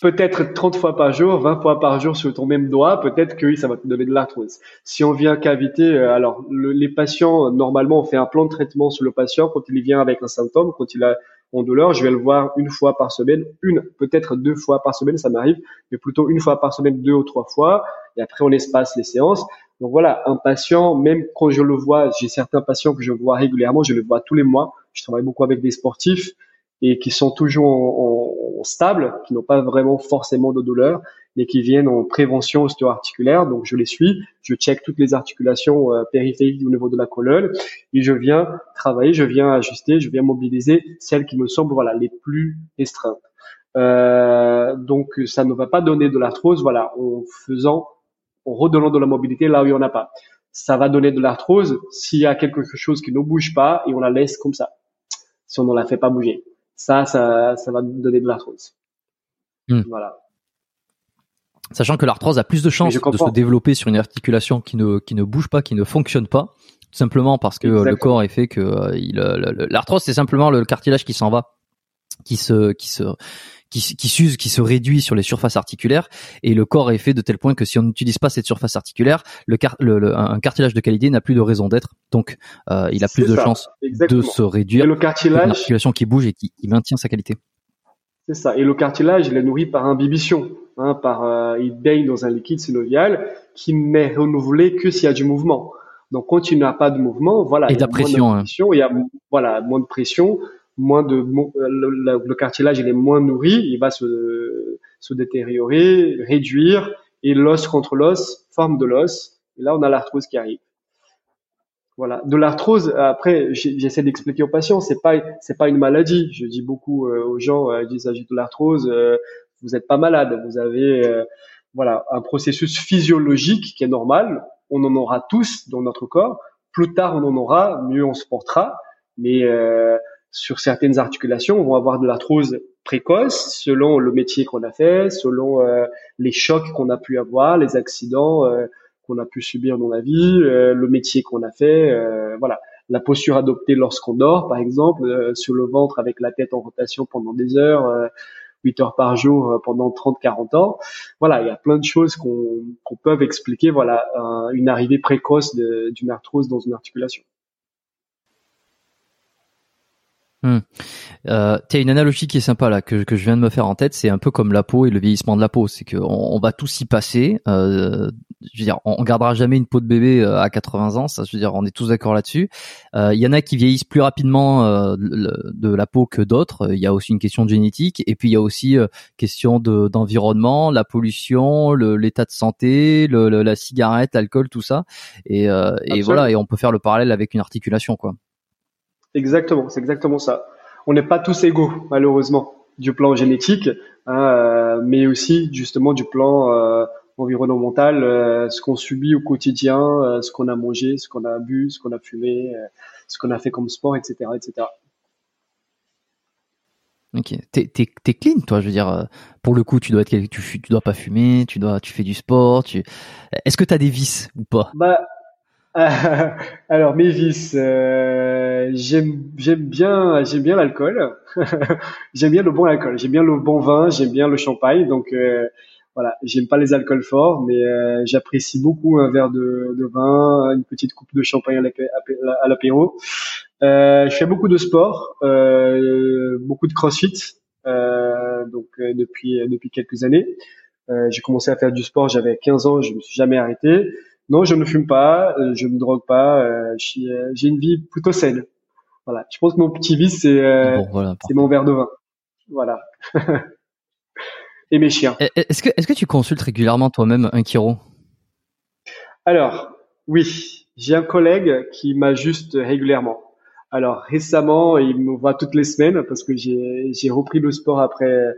peut-être 30 fois par jour, 20 fois par jour sur ton même doigt, peut-être que oui, ça va te donner de l'arthrose. Si on vient cavité, alors les patients, normalement, on fait un plan de traitement sur le patient quand il vient avec un symptôme, quand il a en douleur, je vais le voir une fois par semaine, une, peut-être deux fois par semaine, ça m'arrive, mais plutôt une fois par semaine, deux ou trois fois, et après on espace les séances. Donc voilà, un patient, même quand je le vois, j'ai certains patients que je vois régulièrement, je le vois tous les mois, je travaille beaucoup avec des sportifs, et qui sont toujours en, en stable, qui n'ont pas vraiment forcément de douleur, mais qui viennent en prévention ostéo-articulaire. Donc je les suis, je check toutes les articulations euh, périphériques au niveau de la colonne et je viens travailler, je viens ajuster, je viens mobiliser celles qui me semblent voilà les plus restreintes. Euh, donc ça ne va pas donner de l'arthrose, voilà, en faisant, en redonnant de la mobilité là où il n'y en a pas. Ça va donner de l'arthrose s'il y a quelque chose qui ne bouge pas et on la laisse comme ça. Si on ne la fait pas bouger, ça, ça, ça va donner de l'arthrose. Hmm. Voilà. Sachant que l'arthrose a plus de chances de se développer sur une articulation qui ne qui ne bouge pas, qui ne fonctionne pas, tout simplement parce que le corps est fait que euh, euh, l'arthrose c'est simplement le cartilage qui s'en va, qui se qui se qui, qui s'use, qui se réduit sur les surfaces articulaires, et le corps est fait de tel point que si on n'utilise pas cette surface articulaire, le, le, un cartilage de qualité n'a plus de raison d'être, donc euh, il a plus de chances de se réduire. Et le cartilage, une articulation qui bouge et qui, qui maintient sa qualité. C'est ça. Et le cartilage, il est nourri par imbibition. Hein, par, euh, il baigne dans un liquide synovial qui n'est renouvelé que s'il y a du mouvement. Donc, quand il n'y a pas de mouvement, voilà, et il y a pression, hein. pression il y a voilà moins de pression, moins de le, cartilage il est moins nourri, il va se se détériorer, réduire, et l'os contre l'os forme de l'os. Et là, on a l'arthrose qui arrive. Voilà, de l'arthrose. Après, j'essaie d'expliquer aux patients, c'est pas c'est pas une maladie. Je dis beaucoup euh, aux gens, euh, il s'agit de l'arthrose. Euh, vous n'êtes pas malade, vous avez euh, voilà un processus physiologique qui est normal. On en aura tous dans notre corps. Plus tard, on en aura, mieux on se portera. Mais euh, sur certaines articulations, on va avoir de l'arthrose précoce selon le métier qu'on a fait, selon euh, les chocs qu'on a pu avoir, les accidents qu'on a pu subir dans la vie, le métier qu'on a fait, voilà, la posture adoptée lorsqu'on dort, par exemple, sur le ventre avec la tête en rotation pendant des heures, 8 heures par jour euh, pendant 30-40 ans. Voilà, il y a plein de choses qu'on peut expliquer voilà une arrivée précoce d'une arthrose dans une articulation. Hmm. Euh, as une analogie qui est sympa là que, que je viens de me faire en tête, c'est un peu comme la peau et le vieillissement de la peau, c'est qu'on on va tous y passer. Euh, je veux dire, on, gardera jamais une peau de bébé euh, à 80 ans, ça, je veux dire, on est tous d'accord là-dessus. Euh, il y en a qui vieillissent plus rapidement euh, de la peau que d'autres. Il y a aussi une question de génétique et puis il y a aussi question de d'environnement, la pollution, l'état de santé, le, la cigarette, l'alcool, tout ça. Et, et voilà, et on peut faire le parallèle avec une articulation, quoi. Exactement, c'est exactement ça. On n'est pas tous égaux, malheureusement, du plan génétique, hein, euh, mais aussi justement du plan euh, environnemental, euh, ce qu'on subit au quotidien, ce qu'on a mangé, ce qu'on a bu, ce qu'on a fumé, ce qu'on a fait comme sport, etc., etc. Ok, t'es, t'es, clean, toi. Je veux dire, pour le coup, tu dois être, tu, tu dois pas fumer, tu dois, tu fais du sport. Tu... Est-ce que t'as des vices ou pas? Bah, alors mes vices, euh, j'aime j'aime bien j'aime bien l'alcool, j'aime bien le bon alcool, j'aime bien le bon vin, j'aime bien le champagne, donc euh, voilà, j'aime pas les alcools forts, mais euh, j'apprécie beaucoup un verre de, de, vin, une petite coupe de champagne à l'apéro. Euh, je fais beaucoup de sport, euh, beaucoup de CrossFit. Euh, euh, depuis depuis quelques années. j'ai commencé à faire du sport, j'avais 15 ans, je me suis jamais arrêté. Non, je ne fume pas, je ne drogue pas, j'ai une vie plutôt saine. Voilà, je pense que mon petit vice c'est c'est mon verre de vin. Voilà. Et mes chiens. Est-ce que est-ce que tu consultes régulièrement toi-même un chiro Alors, oui, j'ai un collègue qui m'ajuste régulièrement. Alors récemment, il me voit toutes les semaines parce que j'ai repris le sport après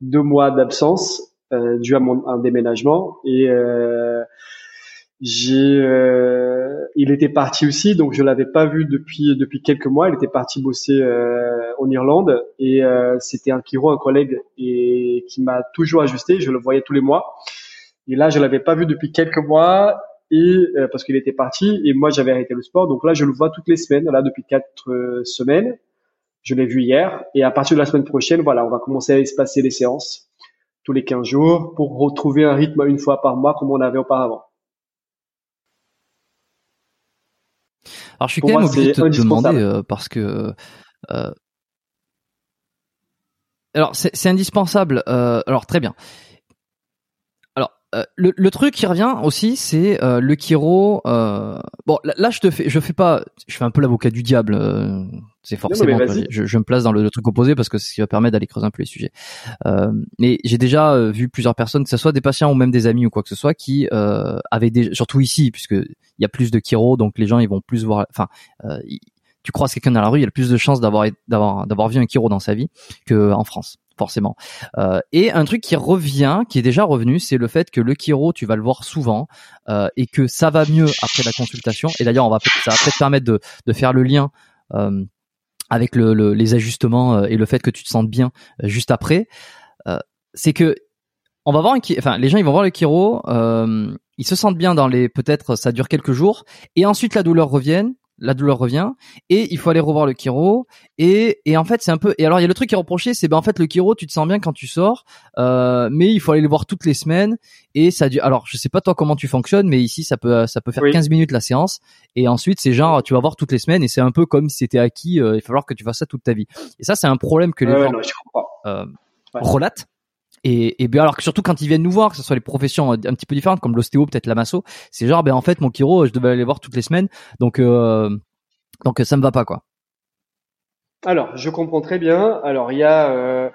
deux mois d'absence euh, dû à mon un déménagement et euh, j'ai euh, il était parti aussi donc je l'avais pas vu depuis depuis quelques mois il était parti bosser euh, en Irlande et euh, c'était un chiro un collègue et qui m'a toujours ajusté je le voyais tous les mois et là je l'avais pas vu depuis quelques mois et euh, parce qu'il était parti et moi j'avais arrêté le sport. Donc là je le vois toutes les semaines, là depuis quatre euh, semaines. Je l'ai vu hier et à partir de la semaine prochaine, voilà, on va commencer à espacer les séances tous les 15 jours pour retrouver un rythme une fois par mois comme on avait auparavant. Alors je suis quand même obligé de te demander euh, parce que alors c'est indispensable. alors très bien. Euh, le, le, truc qui revient aussi, c'est euh, le Kiro. Euh, bon, là, je te fais, je fais pas, je fais un peu l'avocat du diable. Euh, c'est forcément, je, je, me place dans le, truc opposé parce que c'est ce qui va permettre d'aller creuser un peu les sujets. mais j'ai déjà vu plusieurs personnes, que ce soit des patients ou même des amis ou quoi que ce soit, qui avaient des, surtout ici, puisque il y a plus de Kiro, donc les gens ils vont plus voir. Enfin, tu croises quelqu'un dans la rue, il y a plus de chances d'avoir d'avoir d'avoir vu un Kiro dans sa vie que en France forcément. Euh, et un truc qui revient, qui est déjà revenu, c'est le fait que le chiro, tu vas le voir souvent euh, et que ça va mieux après la consultation. Et d'ailleurs, on va ça va peut-être permettre de, faire le lien. Euh, avec le, les ajustements et le fait que tu te sentes bien juste après, c'est que on va voir enfin les gens ils vont voir le chiro, ils se sentent bien dans les peut-être ça dure quelques jours et ensuite la douleur revient la douleur revient et il faut aller revoir le chiro et et en fait c'est un peu et alors il y a le truc qui est reproché c'est ben en fait le chiro tu te sens bien quand tu sors euh, mais il faut aller le voir toutes les semaines et ça dure alors je sais pas toi comment tu fonctionnes mais ici ça peut ça peut faire 15 minutes la séance et ensuite c'est genre tu vas voir toutes les semaines et c'est un peu comme si c'était acquis euh, il va falloir que tu fasses ça toute ta vie. Et ça c'est un problème que les gens euh, relatent et, bien alors que surtout quand ils viennent nous voir, que ce soit les professions un petit peu différentes comme l'ostéo, peut-être la masso, c'est genre ben en fait mon chiro, je devais aller voir toutes les semaines, donc euh, donc ça me va pas quoi. Alors je comprends très bien. Alors il y a, euh,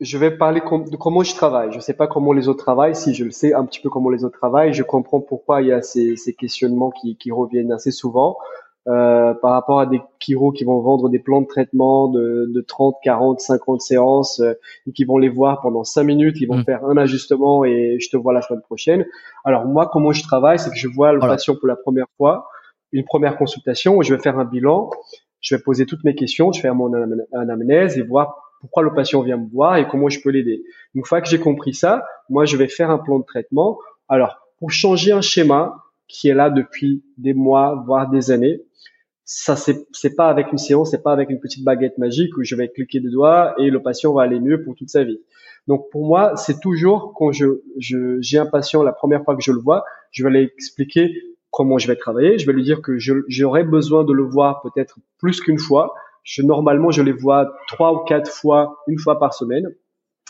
je vais parler de comment je travaille. Je sais pas comment les autres travaillent. Si je le sais un petit peu comment les autres travaillent, je comprends pourquoi il y a ces, questionnements qui reviennent assez souvent. Euh, par rapport à des chiro qui vont vendre des plans de traitement de, de 30, 40, 50 séances euh, et qui vont les voir pendant 5 minutes, ils vont mm. faire un ajustement et je te vois la semaine prochaine. Alors moi, comment je travaille, c'est que je vois le patient pour la première fois, une première consultation où je vais faire un bilan, je vais poser toutes mes questions, je vais faire mon anamnèse et voir pourquoi le patient vient me voir et comment je peux l'aider. Une fois que j'ai compris ça, moi je vais faire un plan de traitement. Alors pour changer un schéma qui est là depuis des mois, voire des années, ça c'est pas avec une séance, c'est pas avec une petite baguette magique où je vais cliquer des doigts et le patient va aller mieux pour toute sa vie. Donc pour moi, c'est toujours quand je j'ai un patient la première fois que je le vois, je vais lui expliquer comment je vais travailler, je vais lui dire que j'aurais besoin de le voir peut-être plus qu'une fois. Je normalement je les vois trois ou quatre fois, une fois par semaine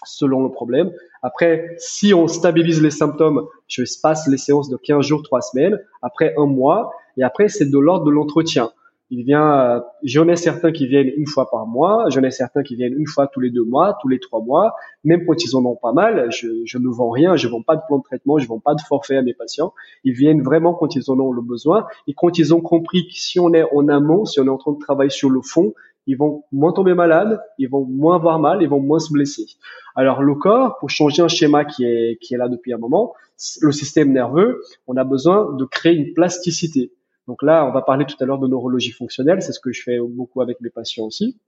selon le problème. Après, si on stabilise les symptômes, je passe les séances de 15 jours, 3 semaines, après un mois, et après c'est de l'ordre de l'entretien. Il vient, euh, j'en ai certains qui viennent une fois par mois, j'en ai certains qui viennent une fois tous les deux mois, tous les trois mois. Même quand ils en ont pas mal, je, je ne vends rien, je vends pas de plan de traitement, je vends pas de forfait à mes patients. Ils viennent vraiment quand ils en ont le besoin et quand ils ont compris que si on est en amont, si on est en train de travailler sur le fond, ils vont moins tomber malades, ils vont moins avoir mal, ils vont moins se blesser. Alors le corps, pour changer un schéma qui est qui est là depuis un moment, le système nerveux, on a besoin de créer une plasticité. Donc là, on va parler tout à l'heure de neurologie fonctionnelle, c'est ce que je fais beaucoup avec mes patients aussi.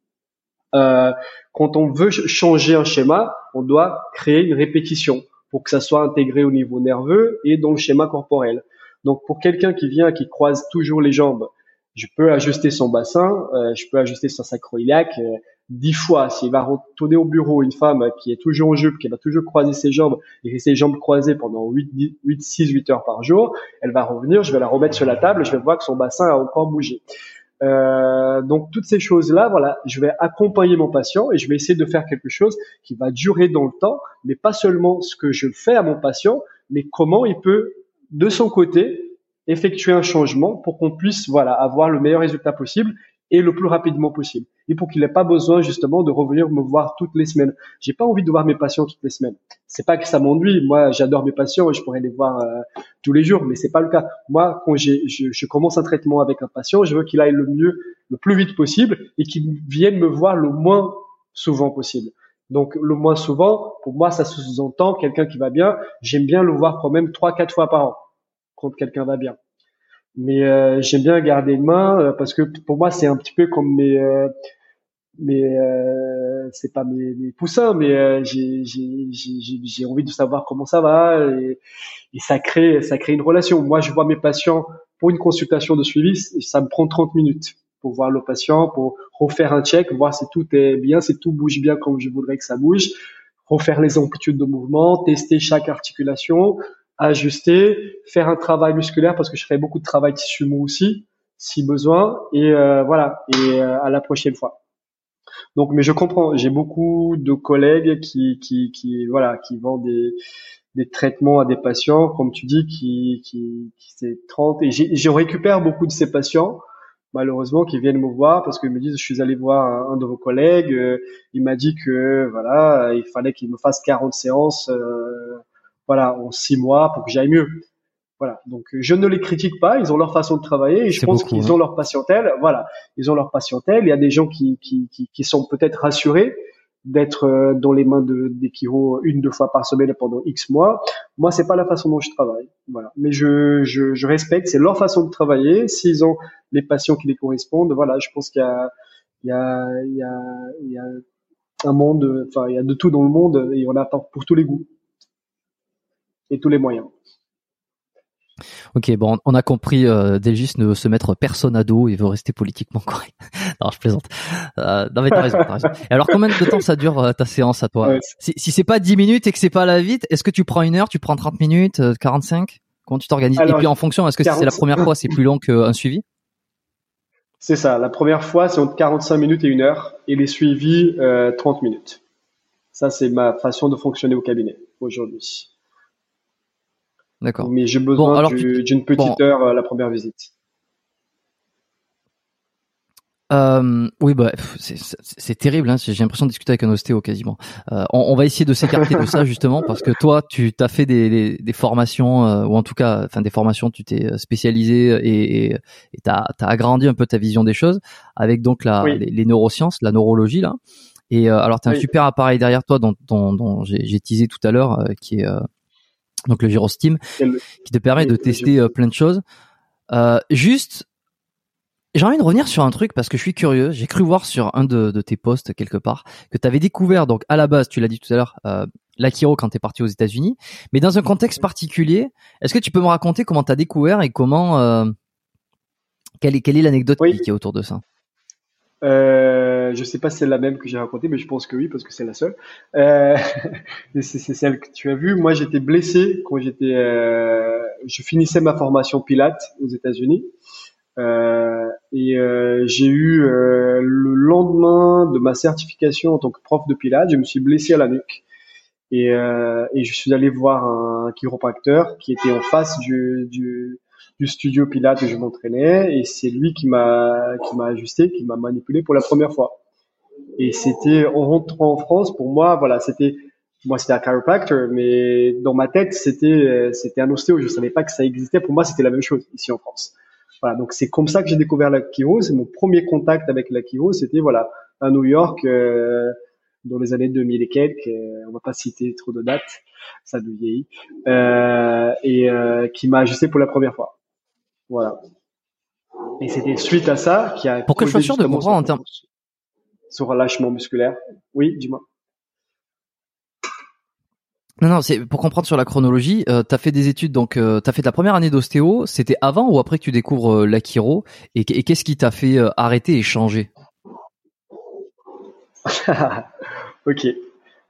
Euh, quand on veut changer un schéma, on doit créer une répétition pour que ça soit intégré au niveau nerveux et dans le schéma corporel. Donc pour quelqu'un qui vient, qui croise toujours les jambes, je peux ajuster son bassin, euh, je peux ajuster son sacroiliac, euh, dix fois, s'il va retourner au bureau, une femme qui est toujours en jupe, qui va toujours croiser ses jambes et ses jambes croisées pendant 8, 6, 8 heures par jour, elle va revenir, je vais la remettre sur la table, je vais voir que son bassin a encore bougé. Euh, donc toutes ces choses-là, voilà, je vais accompagner mon patient et je vais essayer de faire quelque chose qui va durer dans le temps, mais pas seulement ce que je fais à mon patient, mais comment il peut de son côté effectuer un changement pour qu'on puisse voilà avoir le meilleur résultat possible et le plus rapidement possible. Et pour qu'il n'ait pas besoin justement de revenir me voir toutes les semaines. J'ai pas envie de voir mes patients toutes les semaines. C'est pas que ça m'ennuie. Moi, j'adore mes patients et je pourrais les voir euh, tous les jours, mais c'est pas le cas. Moi, quand je, je, commence un traitement avec un patient, je veux qu'il aille le mieux, le plus vite possible et qu'il vienne me voir le moins souvent possible. Donc le moins souvent, pour moi, ça sous-entend quelqu'un qui va bien. J'aime bien le voir quand même trois, quatre fois par an quand quelqu'un va bien. Mais euh, j'aime bien garder une main euh, parce que pour moi c'est un petit peu comme mes euh, euh, c'est pas mes, poussins mais euh, j'ai j'ai envie de savoir comment ça va et, et, ça crée ça crée une relation. Moi je vois mes patients pour une consultation de suivi ça me prend 30 minutes pour voir le patient pour refaire un check voir si tout est bien si tout bouge bien comme je voudrais que ça bouge refaire les amplitudes de mouvement tester chaque articulation ajuster, faire un travail musculaire parce que je ferai beaucoup de travail tissu mou aussi, si besoin. Et euh, voilà. Et euh, à la prochaine fois. Donc, mais je comprends. J'ai beaucoup de collègues qui, qui, qui, voilà, qui vendent des, des traitements à des patients, comme tu dis, qui, qui, qui c'est 30. Et je récupère beaucoup de ces patients malheureusement qui viennent me voir parce qu'ils me disent je suis allé voir un, de vos collègues euh, il m'a dit que voilà il fallait qu'il me fasse 40 séances euh, voilà, en six mois pour que j'aille mieux. Voilà. Donc je ne les critique pas, ils ont leur façon de travailler et je pense qu'ils hein. ont leur patientèle. Voilà, ils ont leur patientèle. Il y a des gens qui qui, qui, qui sont peut-être rassurés d'être euh, dans les mains de des chiro une deux fois par semaine pendant X mois. Moi, c'est pas la façon dont je travaille. Voilà. Mais je je, je respecte, c'est leur façon de travailler. S'ils ont les patients qui les correspondent, voilà, je pense qu'il y a il y a il y a il y a un monde, enfin il y a de tout dans le monde et on a pour tous les goûts et tous les moyens. Ok, bon, on a compris. Euh, Delgis ne veut se mettre personne à dos, il veut rester politiquement correct. non, je plaisante. Euh, non mais t'as raison, raison. Et alors, combien de temps ça dure euh, ta séance à toi? Si, si c'est pas 10 minutes et que c'est pas à la vite, est-ce que tu prends une heure, tu prends 30 minutes, 45 euh, Comment tu t'organises? Et puis en fonction, est-ce que c'est la première fois, c'est plus long qu'un suivi? C'est ça. La première fois, c'est entre 45 minutes et une heure, et les suivis 30 minutes. Ça, c'est ma façon de fonctionner au cabinet aujourd'hui. D'accord. Mais j'ai besoin d'une petite heure à la première visite. Euh, oui, bah, c'est terrible. Hein. J'ai l'impression de discuter avec un ostéo quasiment. Euh, on, va essayer de s'écarter de ça justement parce que toi, tu as fait des, des, formations euh, ou en tout cas, enfin des formations, tu t'es spécialisé et tu as, agrandi un peu ta vision des choses avec donc la, les, neurosciences, la neurologie là. Et alors, tu as un super appareil derrière toi dont, dont, dont j'ai teasé tout à l'heure qui est donc le GyroSteam, qui te permet de tester euh, plein de choses. Euh, juste, j'ai envie de revenir sur un truc parce que je suis curieux. J'ai cru voir sur un de, tes posts quelque part que tu avais découvert, donc à la base, tu l'as dit tout à l'heure, euh, l'Akiro quand tu es parti aux États-Unis, mais dans un contexte particulier. Est-ce que tu peux me raconter comment tu as découvert et comment euh, quelle est quelle est l'anecdote qui est autour de ça? Euh, je sais pas si c'est la même que j'ai racontée, mais je pense que oui, parce que c'est la seule. Euh, c'est celle que tu as vue. Moi, j'étais blessé quand j'étais, euh, je finissais ma formation Pilates aux États-Unis. Euh, et euh, j'ai eu euh, le lendemain de ma certification en tant que prof de Pilates, je me suis blessé à la nuque. Et, et je suis allé voir un chiropracteur qui était en face du, du du studio Pilates où je m'entraînais et c'est lui qui m'a qui m'a ajusté, qui m'a manipulé pour la première fois. Et c'était en rentrant en France pour moi, voilà, c'était moi c'était un chiropractor, mais dans ma tête c'était c'était un ostéo. Je savais pas que ça existait. Pour moi c'était la même chose ici en France. Voilà, donc c'est comme ça que j'ai découvert la chiro. C'est mon premier contact avec la chiro. C'était voilà à New York euh, dans les années 2000 et quelques. Euh, on va pas citer trop de dates, ça nous vieillit. Euh, et euh, qui m'a ajusté pour la première fois. Voilà. Et c'était suite à ça qui a. Pour que je sois sûr de comprendre en termes. Sur relâchement musculaire. Oui, dis-moi. Non, non, c'est pour comprendre sur la chronologie. Euh, tu as fait des études, donc euh, tu as fait ta première année d'ostéo. C'était avant ou après que tu découvres euh, l'Akiro et, qu'est-ce qui t'a fait euh, arrêter et changer? Ok.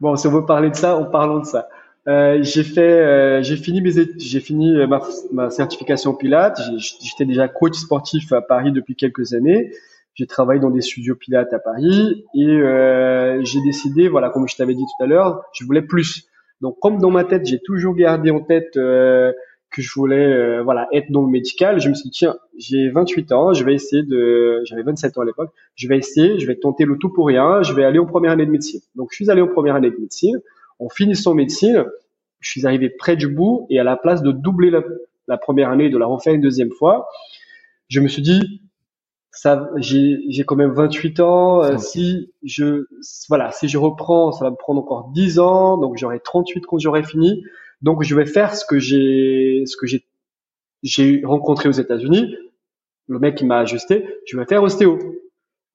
Bon, si on veut parler de ça, en parlant de ça. Euh, j'ai fait, euh, j'ai fini mes, j'ai fini ma, ma certification Pilates. J'étais déjà coach sportif à Paris depuis quelques années. J'ai travaillé dans des studios Pilates à Paris et euh, j'ai décidé, voilà, comme je t'avais dit tout à l'heure, je voulais plus. Donc, comme dans ma tête, j'ai toujours gardé en tête euh, que je voulais, euh, voilà, être dans le médical, je me suis dit tiens, j'ai 28 ans, je vais essayer de, j'avais 27 ans à l'époque, je vais essayer, je vais tenter le tout pour rien, je vais aller en première année de médecine. Donc, je suis allé en première année de médecine. En finissant médecine, je suis arrivé près du bout et à la place de doubler la, la première année et de la refaire une deuxième fois, je me suis dit, ça, j'ai, j'ai quand même 28 ans. Euh, si je, voilà, si je reprends, ça va me prendre encore 10 ans, donc j'aurai 38 quand j'aurai fini. Donc je vais faire ce que j'ai, ce que j'ai, j'ai rencontré aux États-Unis. Le mec qui m'a ajusté, je vais faire ostéo.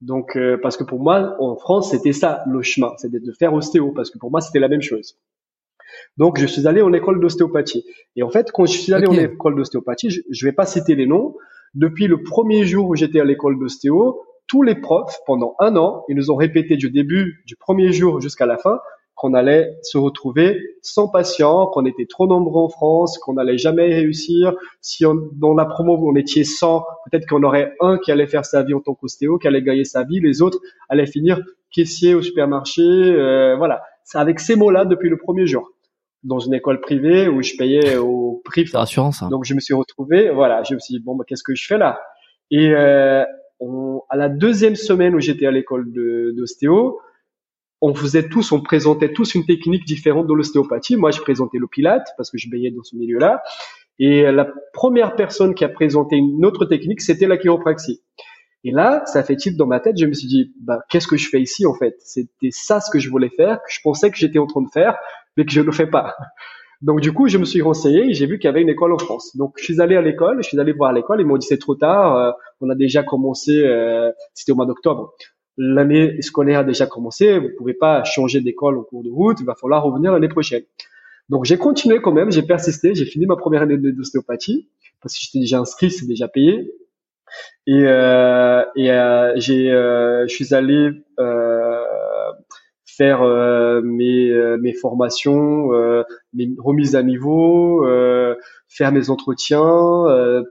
Donc, euh, parce que pour moi, en France, c'était ça le chemin, c'était de faire ostéo, parce que pour moi, c'était la même chose. Donc, je suis allé en école d'ostéopathie. Et en fait, quand je suis allé en école d'ostéopathie, je, je vais pas citer les noms. Depuis le premier jour où j'étais à l'école d'ostéo, tous les profs, pendant un an, ils nous ont répété du début, du premier jour jusqu'à la fin, qu'on allait se retrouver sans patients, qu'on était trop nombreux en France, qu'on n'allait jamais réussir. Si on, dans la promo on était 100, peut-être qu'on aurait un qui allait faire sa vie en tant qu'ostéo, qui allait gagner sa vie, les autres allaient finir caissier au supermarché. Euh, voilà, c'est avec ces mots-là depuis le premier jour dans une école privée où je payais au prix. assurance. Donc je me suis retrouvé, voilà, je me suis dit bon, bah, qu'est-ce que je fais là? Et euh, on, à la deuxième semaine où j'étais à l'école d'ostéo, on faisait tous, on présentait tous une technique différente de l'ostéopathie. Moi, je présentais le pilate parce que je baignais dans ce milieu-là. Et la première personne qui a présenté une autre technique, c'était la chiropraxie. Et là, ça fait tilt dans ma tête. Je me suis dit, bah, qu'est-ce que je fais ici en fait? C'était ça ce que je voulais faire, que je pensais que j'étais en train de faire, mais que je ne le fais pas. Donc du coup, je me suis renseigné et j'ai vu qu'il y avait une école en France. Donc je suis allé à l'école, je suis allé voir l'école. Ils m'ont dit c'est trop tard, euh, on a déjà commencé, euh, c'était au mois d'octobre l'année scolaire a déjà commencé, vous pouvez pas changer d'école en cours de route, il va falloir revenir l'année prochaine. Donc j'ai continué quand même, j'ai persisté, j'ai fini ma première année d'ostéopathie parce que j'étais déjà inscrit, c'est déjà payé. Et, euh, et euh, j'ai, euh, je suis allé euh, faire euh, mes, euh, mes formations, mes remises à niveau, faire mes entretiens,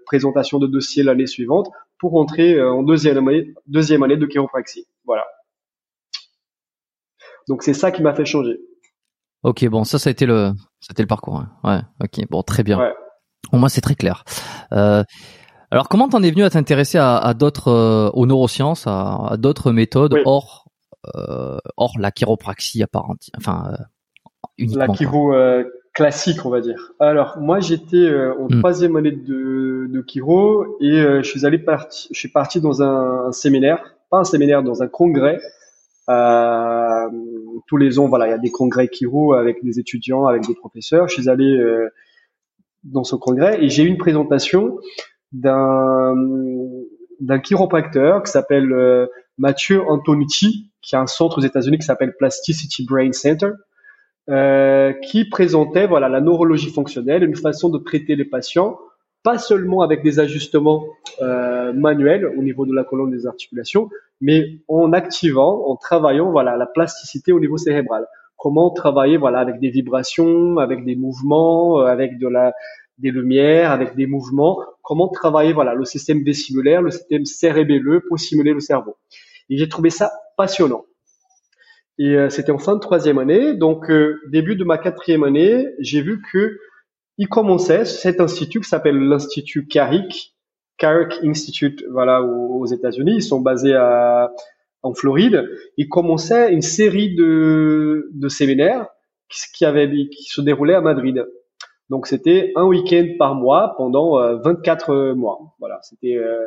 présentation de dossiers l'année suivante pour rentrer en deuxième année, deuxième année de chiropraxie. Voilà. Donc c'est ça qui m'a fait changer. Ok, bon, ça, ça a été le, c'était le parcours. Hein. Ouais. Ok, bon, très bien. Ouais. Bon, moi, c'est très clair. Euh, alors, comment t'en es venu à t'intéresser à, à d'autres, euh, aux neurosciences, à, à d'autres méthodes hors, euh, hors la chiropraxie apparente, enfin, euh, uniquement. La chiro euh, classique, on va dire. Alors, moi, j'étais en hmm. troisième année de, de chiro et je suis allé parti, je suis parti dans un séminaire pas un séminaire, dans un congrès. Euh, tous les ans, voilà, il y a des congrès Kiro avec des étudiants, avec des professeurs. Je suis allé euh, dans ce congrès et j'ai eu une présentation d'un d'un chiropracteur qui s'appelle euh, Mathieu Antonucci, qui a un centre aux États-Unis qui s'appelle Plasticity Brain Center, euh, qui présentait voilà la neurologie fonctionnelle, une façon de traiter les patients pas seulement avec des ajustements euh, manuels au niveau de la colonne des articulations, mais en activant, en travaillant voilà la plasticité au niveau cérébral. Comment travailler voilà avec des vibrations, avec des mouvements, euh, avec de la des lumières, avec des mouvements. Comment travailler voilà le système vestibulaire, le système cérébelleux pour simuler le cerveau. Et j'ai trouvé ça passionnant. Et euh, c'était en fin de troisième année, donc euh, début de ma quatrième année, j'ai vu que il commençait cet institut qui s'appelle l'institut Carrick, Carrick Institute, voilà, aux, États-Unis. Ils sont basés à, en Floride. Il commençait une série de, de séminaires qui, qui, avait, qui se déroulaient à Madrid. Donc c'était un week-end par mois pendant 24 euh, mois. Voilà, c'était euh,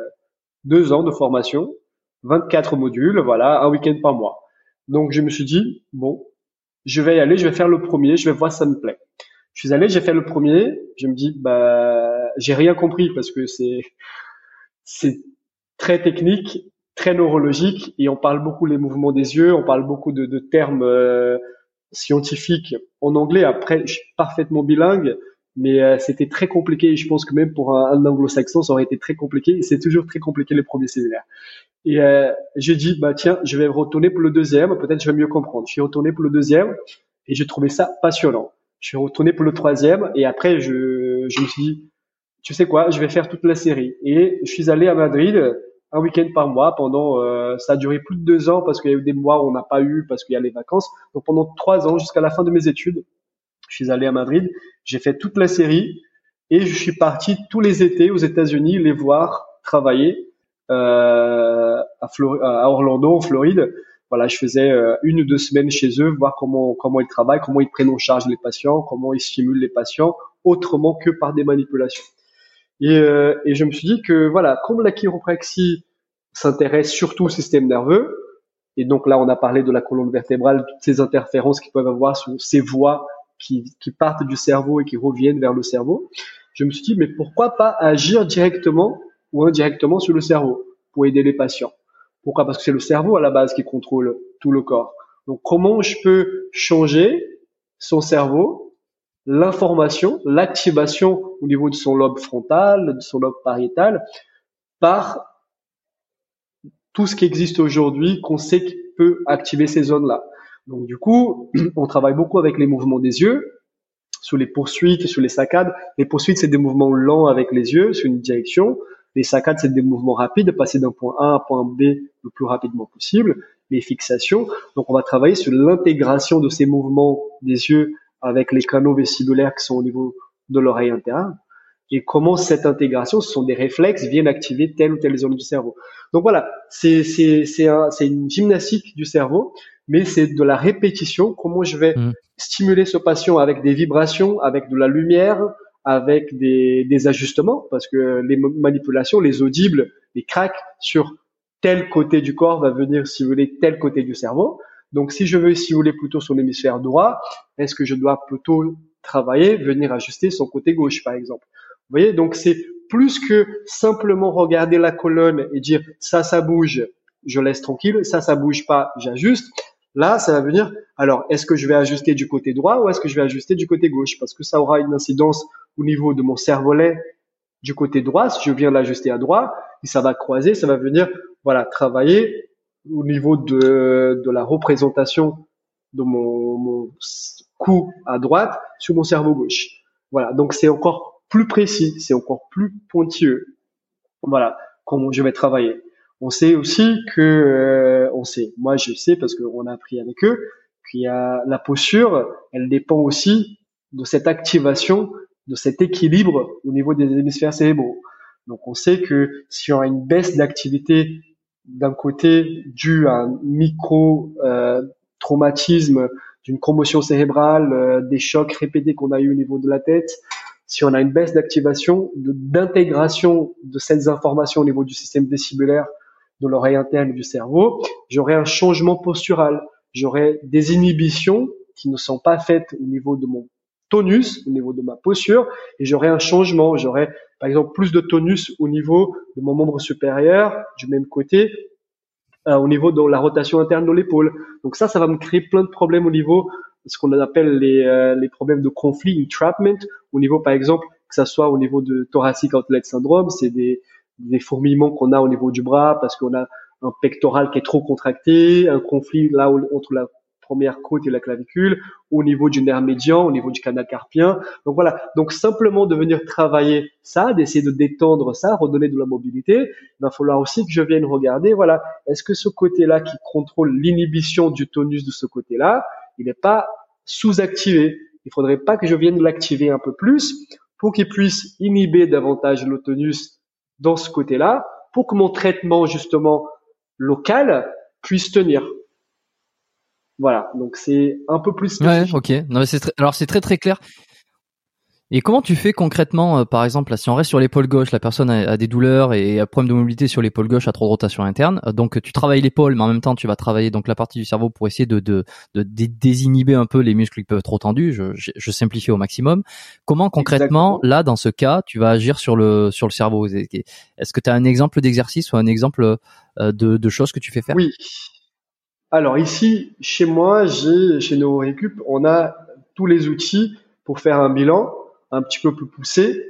deux ans de formation, 24 modules, voilà, un week-end par mois. Donc je me suis dit bon, je vais y aller, je vais faire le premier, je vais voir si ça me plaît. Je suis allé, j'ai fait le premier. Je me dis, bah, j'ai rien compris parce que c'est c'est très technique, très neurologique et on parle beaucoup les mouvements des yeux, on parle beaucoup de, termes euh, scientifiques en anglais. Après, je suis parfaitement bilingue, mais euh, c'était très compliqué. Je pense que même pour un, anglo-saxon, ça aurait été très compliqué. C'est toujours très compliqué les premiers séminaires. Et euh, j'ai dit, bah tiens, je vais retourner pour le deuxième. Peut-être je vais mieux comprendre. Je suis retourné pour le deuxième et j'ai trouvé ça passionnant Je suis retourné pour le troisième et après je, je me suis dit, tu sais quoi, je vais faire toute la série. Et je suis allé à Madrid un week-end par mois pendant, euh, ça a duré plus de deux ans parce qu'il y a eu des mois où on n'a pas eu parce qu'il y a les vacances. Donc pendant trois ans jusqu'à la fin de mes études, je suis allé à Madrid, j'ai fait toute la série et je suis parti tous les étés aux États-Unis les voir travailler euh, à, à Orlando en Floride voilà, je faisais euh, une ou deux semaines chez eux, voir comment comment ils travaillent, comment ils prennent en charge les patients, comment ils stimulent les patients, autrement que par des manipulations. Et, euh, et je me suis dit que voilà, comme la chiropraxie s'intéresse surtout au système nerveux, et donc là on a parlé de la colonne vertébrale, toutes ces interférences qu'ils peuvent avoir sur ces voies qui, qui partent du cerveau et qui reviennent vers le cerveau, je me suis dit mais pourquoi pas agir directement ou indirectement sur le cerveau pour aider les patients? Pourquoi? Parce que c'est le cerveau à la base qui contrôle tout le corps. Donc comment je peux changer son cerveau, l'information, l'activation au niveau de son lobe frontal, de son lobe pariétal, par tout ce qui existe aujourd'hui qu'on sait qui peut activer ces zones-là? Donc du coup, on travaille beaucoup avec les mouvements des yeux, sous les poursuites, sous les saccades. Les poursuites, c'est des mouvements lents avec les yeux, sur une direction. Les saccades, c'est des mouvements rapides, passer d'un point A à un point B le plus rapidement possible. Les fixations, donc on va travailler sur l'intégration de ces mouvements des yeux avec les canaux vestibulaires qui sont au niveau de l'oreille interne. Et comment cette intégration, ce sont des réflexes, viennent activer telle ou telle zone du cerveau. Donc voilà, c'est une gymnastique du cerveau, mais c'est de la répétition. Comment je vais mmh. stimuler ce patient avec des vibrations, avec de la lumière, avec des, des ajustements, parce que les manipulations, les audibles, les cracks sur tel côté du corps va venir simuler tel côté du cerveau. Donc, si je veux simuler plutôt son hémisphère droit, est-ce que je dois plutôt travailler, venir ajuster son côté gauche, par exemple? Vous voyez, donc c'est plus que simplement regarder la colonne et dire ça, ça bouge, je laisse tranquille, ça, ça bouge pas, j'ajuste. Là, ça va venir, alors, est-ce que je vais ajuster du côté droit ou est-ce que je vais ajuster du côté gauche? Parce que ça aura une incidence au niveau de mon cervelet du côté droit. Si je viens l'ajuster à droite, et ça va croiser, ça va venir, voilà, travailler au niveau de, de la représentation de mon, cou à droite sur mon cerveau gauche. Voilà, donc c'est encore plus précis, c'est encore plus pointilleux. Voilà, comment je vais travailler. On sait aussi que, euh, on sait, moi je sais parce qu'on a appris avec eux, qu'il y a la posture, elle dépend aussi de cette activation, de cet équilibre au niveau des hémisphères cérébraux. Donc on sait que si on a une baisse d'activité d'un côté due à un micro euh, traumatisme, d'une commotion cérébrale, euh, des chocs répétés qu'on a eu au niveau de la tête, si on a une baisse d'activation, d'intégration de ces informations au niveau du système décibulaire de l'oreille interne du cerveau, j'aurai un changement postural, j'aurai des inhibitions qui ne sont pas faites au niveau de mon tonus, au niveau de ma posture, et j'aurai un changement, j'aurai par exemple plus de tonus au niveau de mon membre supérieur, du même côté, euh, au niveau de la rotation interne de l'épaule. Donc ça, ça va me créer plein de problèmes au niveau ce qu'on appelle les, euh, problèmes de conflit, entrapment, au niveau par exemple que ça soit au niveau de thoracic outlet syndrome, c'est des des fourmillements qu'on a au niveau du bras parce qu'on a un pectoral qui est trop contracté, un conflit là entre la première côte et la clavicule, au niveau du nerf médian, au niveau du canal carpien. Donc voilà, donc simplement de venir travailler ça, d'essayer de détendre ça, redonner de la mobilité, il va falloir aussi que je vienne regarder, voilà, est-ce que ce côté-là qui contrôle l'inhibition du tonus de ce côté-là, il n'est pas sous-activé. Il faudrait pas que je vienne l'activer un peu plus pour qu'il puisse inhiber davantage le tonus dans ce côté-là pour que mon traitement justement local puisse tenir. Voilà, donc c'est un peu plus spécifique. Ouais, ok. Non, mais c'est alors c'est très très clair. Et comment tu fais concrètement, euh, par exemple, là, si on reste sur l'épaule gauche, la personne a, des douleurs et a problème de mobilité sur l'épaule gauche, a trop de rotation interne, euh, donc tu travailles l'épaule, mais en même temps tu vas travailler donc la partie du cerveau pour essayer de, de, de, désinhiber un peu les muscles qui peuvent être trop tendus. Je, je, simplifie au maximum. Comment concrètement, là, dans ce cas, tu vas agir sur le sur le cerveau? Est-ce que tu as un exemple d'exercice ou un exemple euh, de, de choses que tu fais faire? Oui. Alors ici, chez moi, j'ai chez nos récup, on a tous les outils pour faire un bilan un petit peu plus poussé.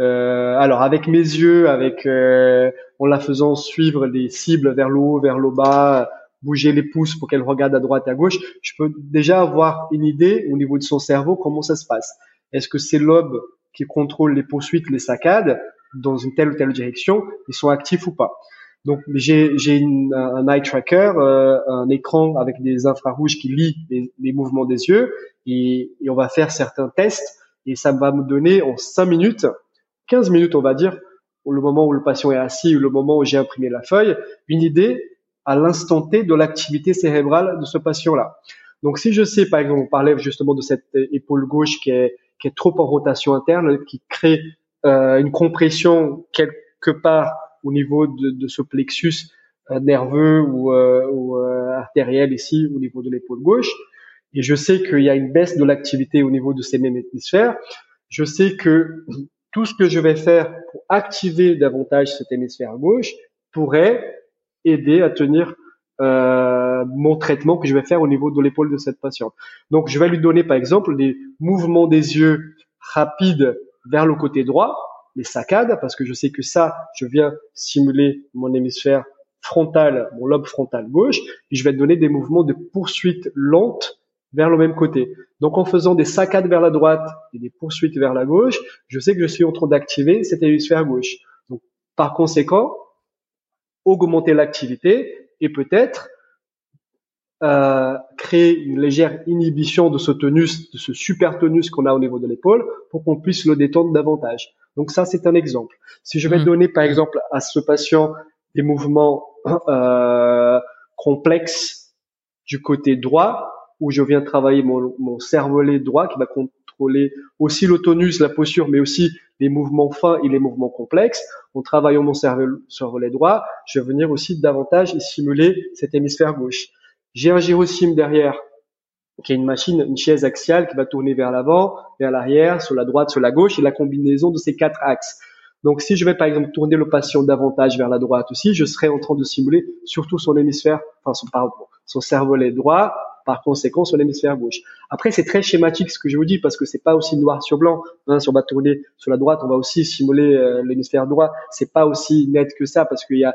Euh, alors avec mes yeux, avec euh, en la faisant suivre des cibles vers le haut, vers le bas, bouger les pouces pour qu'elle regarde à droite et à gauche, je peux déjà avoir une idée au niveau de son cerveau comment ça se passe. Est-ce que c'est lobe qui contrôle les poursuites, les saccades dans une telle ou telle direction, ils sont actifs ou pas? Donc j'ai un eye tracker, euh, un écran avec des infrarouges qui lit les, mouvements des yeux et, et, on va faire certains tests et ça va me donner en 5 minutes, 15 minutes on va dire, le moment où le patient est assis ou le moment où j'ai imprimé la feuille, une idée à l'instant T de l'activité cérébrale de ce patient-là. Donc si je sais par exemple, on parlait justement de cette épaule gauche qui est trop en rotation interne, qui crée euh, une compression quelque part au niveau de, ce plexus euh, nerveux ou, euh, ou euh, artériel ici au niveau de l'épaule gauche. Et je sais qu'il y a une baisse de l'activité au niveau de ces mêmes hémisphères. Je sais que tout ce que je vais faire pour activer davantage cet hémisphère gauche pourrait aider à tenir euh, mon traitement que je vais faire au niveau de l'épaule de cette patiente. Donc, je vais lui donner, par exemple, des mouvements des yeux rapides vers le côté droit, les saccades, parce que je sais que ça, je viens simuler mon hémisphère frontal, mon lobe frontal gauche, et je vais donner des mouvements de poursuite lente vers le même côté. Donc en faisant des saccades vers la droite et des poursuites vers la gauche, je sais que je suis en train d'activer cet hémisphère gauche. Donc par conséquent, augmenter l'activité et peut-être euh, créer une légère inhibition de ce tonus, de ce super tonus qu'on a au niveau de l'épaule, pour qu'on puisse le détendre davantage. Donc ça, c'est un exemple. Si je vais mmh. donner, par exemple, à ce patient des mouvements euh, complexes du côté droit, où je viens travailler mon, mon cervelet droit qui va contrôler aussi le tonus, la posture, mais aussi les mouvements fins et les mouvements complexes. En travaillant mon cervelet droit, je vais venir aussi davantage stimuler cet hémisphère gauche. J'ai un gyrosim derrière qui est une machine, une chaise axiale qui va tourner vers l'avant, vers l'arrière, sur la droite, sur la gauche, et la combinaison de ces quatre axes. Donc, si je vais par exemple tourner le patient davantage vers la droite aussi, je serai en train de simuler surtout son hémisphère, enfin pardon, son cervelet droit, par conséquent son hémisphère gauche. Après, c'est très schématique ce que je vous dis parce que c'est pas aussi noir sur blanc. Hein, si on va tourner sur la droite, on va aussi simuler euh, l'hémisphère droit. C'est pas aussi net que ça parce qu'il y a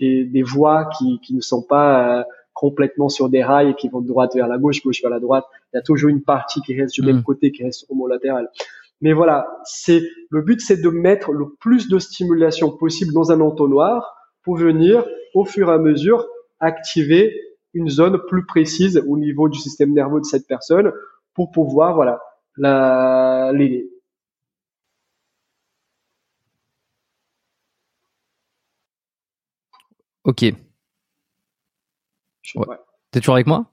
des, des voies qui, qui ne sont pas euh, complètement sur des rails et qui vont de droite vers la gauche, gauche vers la droite. Il y a toujours une partie qui reste du même mm. côté, qui reste au mot latéral. Mais voilà, c'est le but, c'est de mettre le plus de stimulation possible dans un entonnoir pour venir, au fur et à mesure, activer une zone plus précise au niveau du système nerveux de cette personne pour pouvoir, voilà, la, l'aider. Ok. T'es toujours avec moi?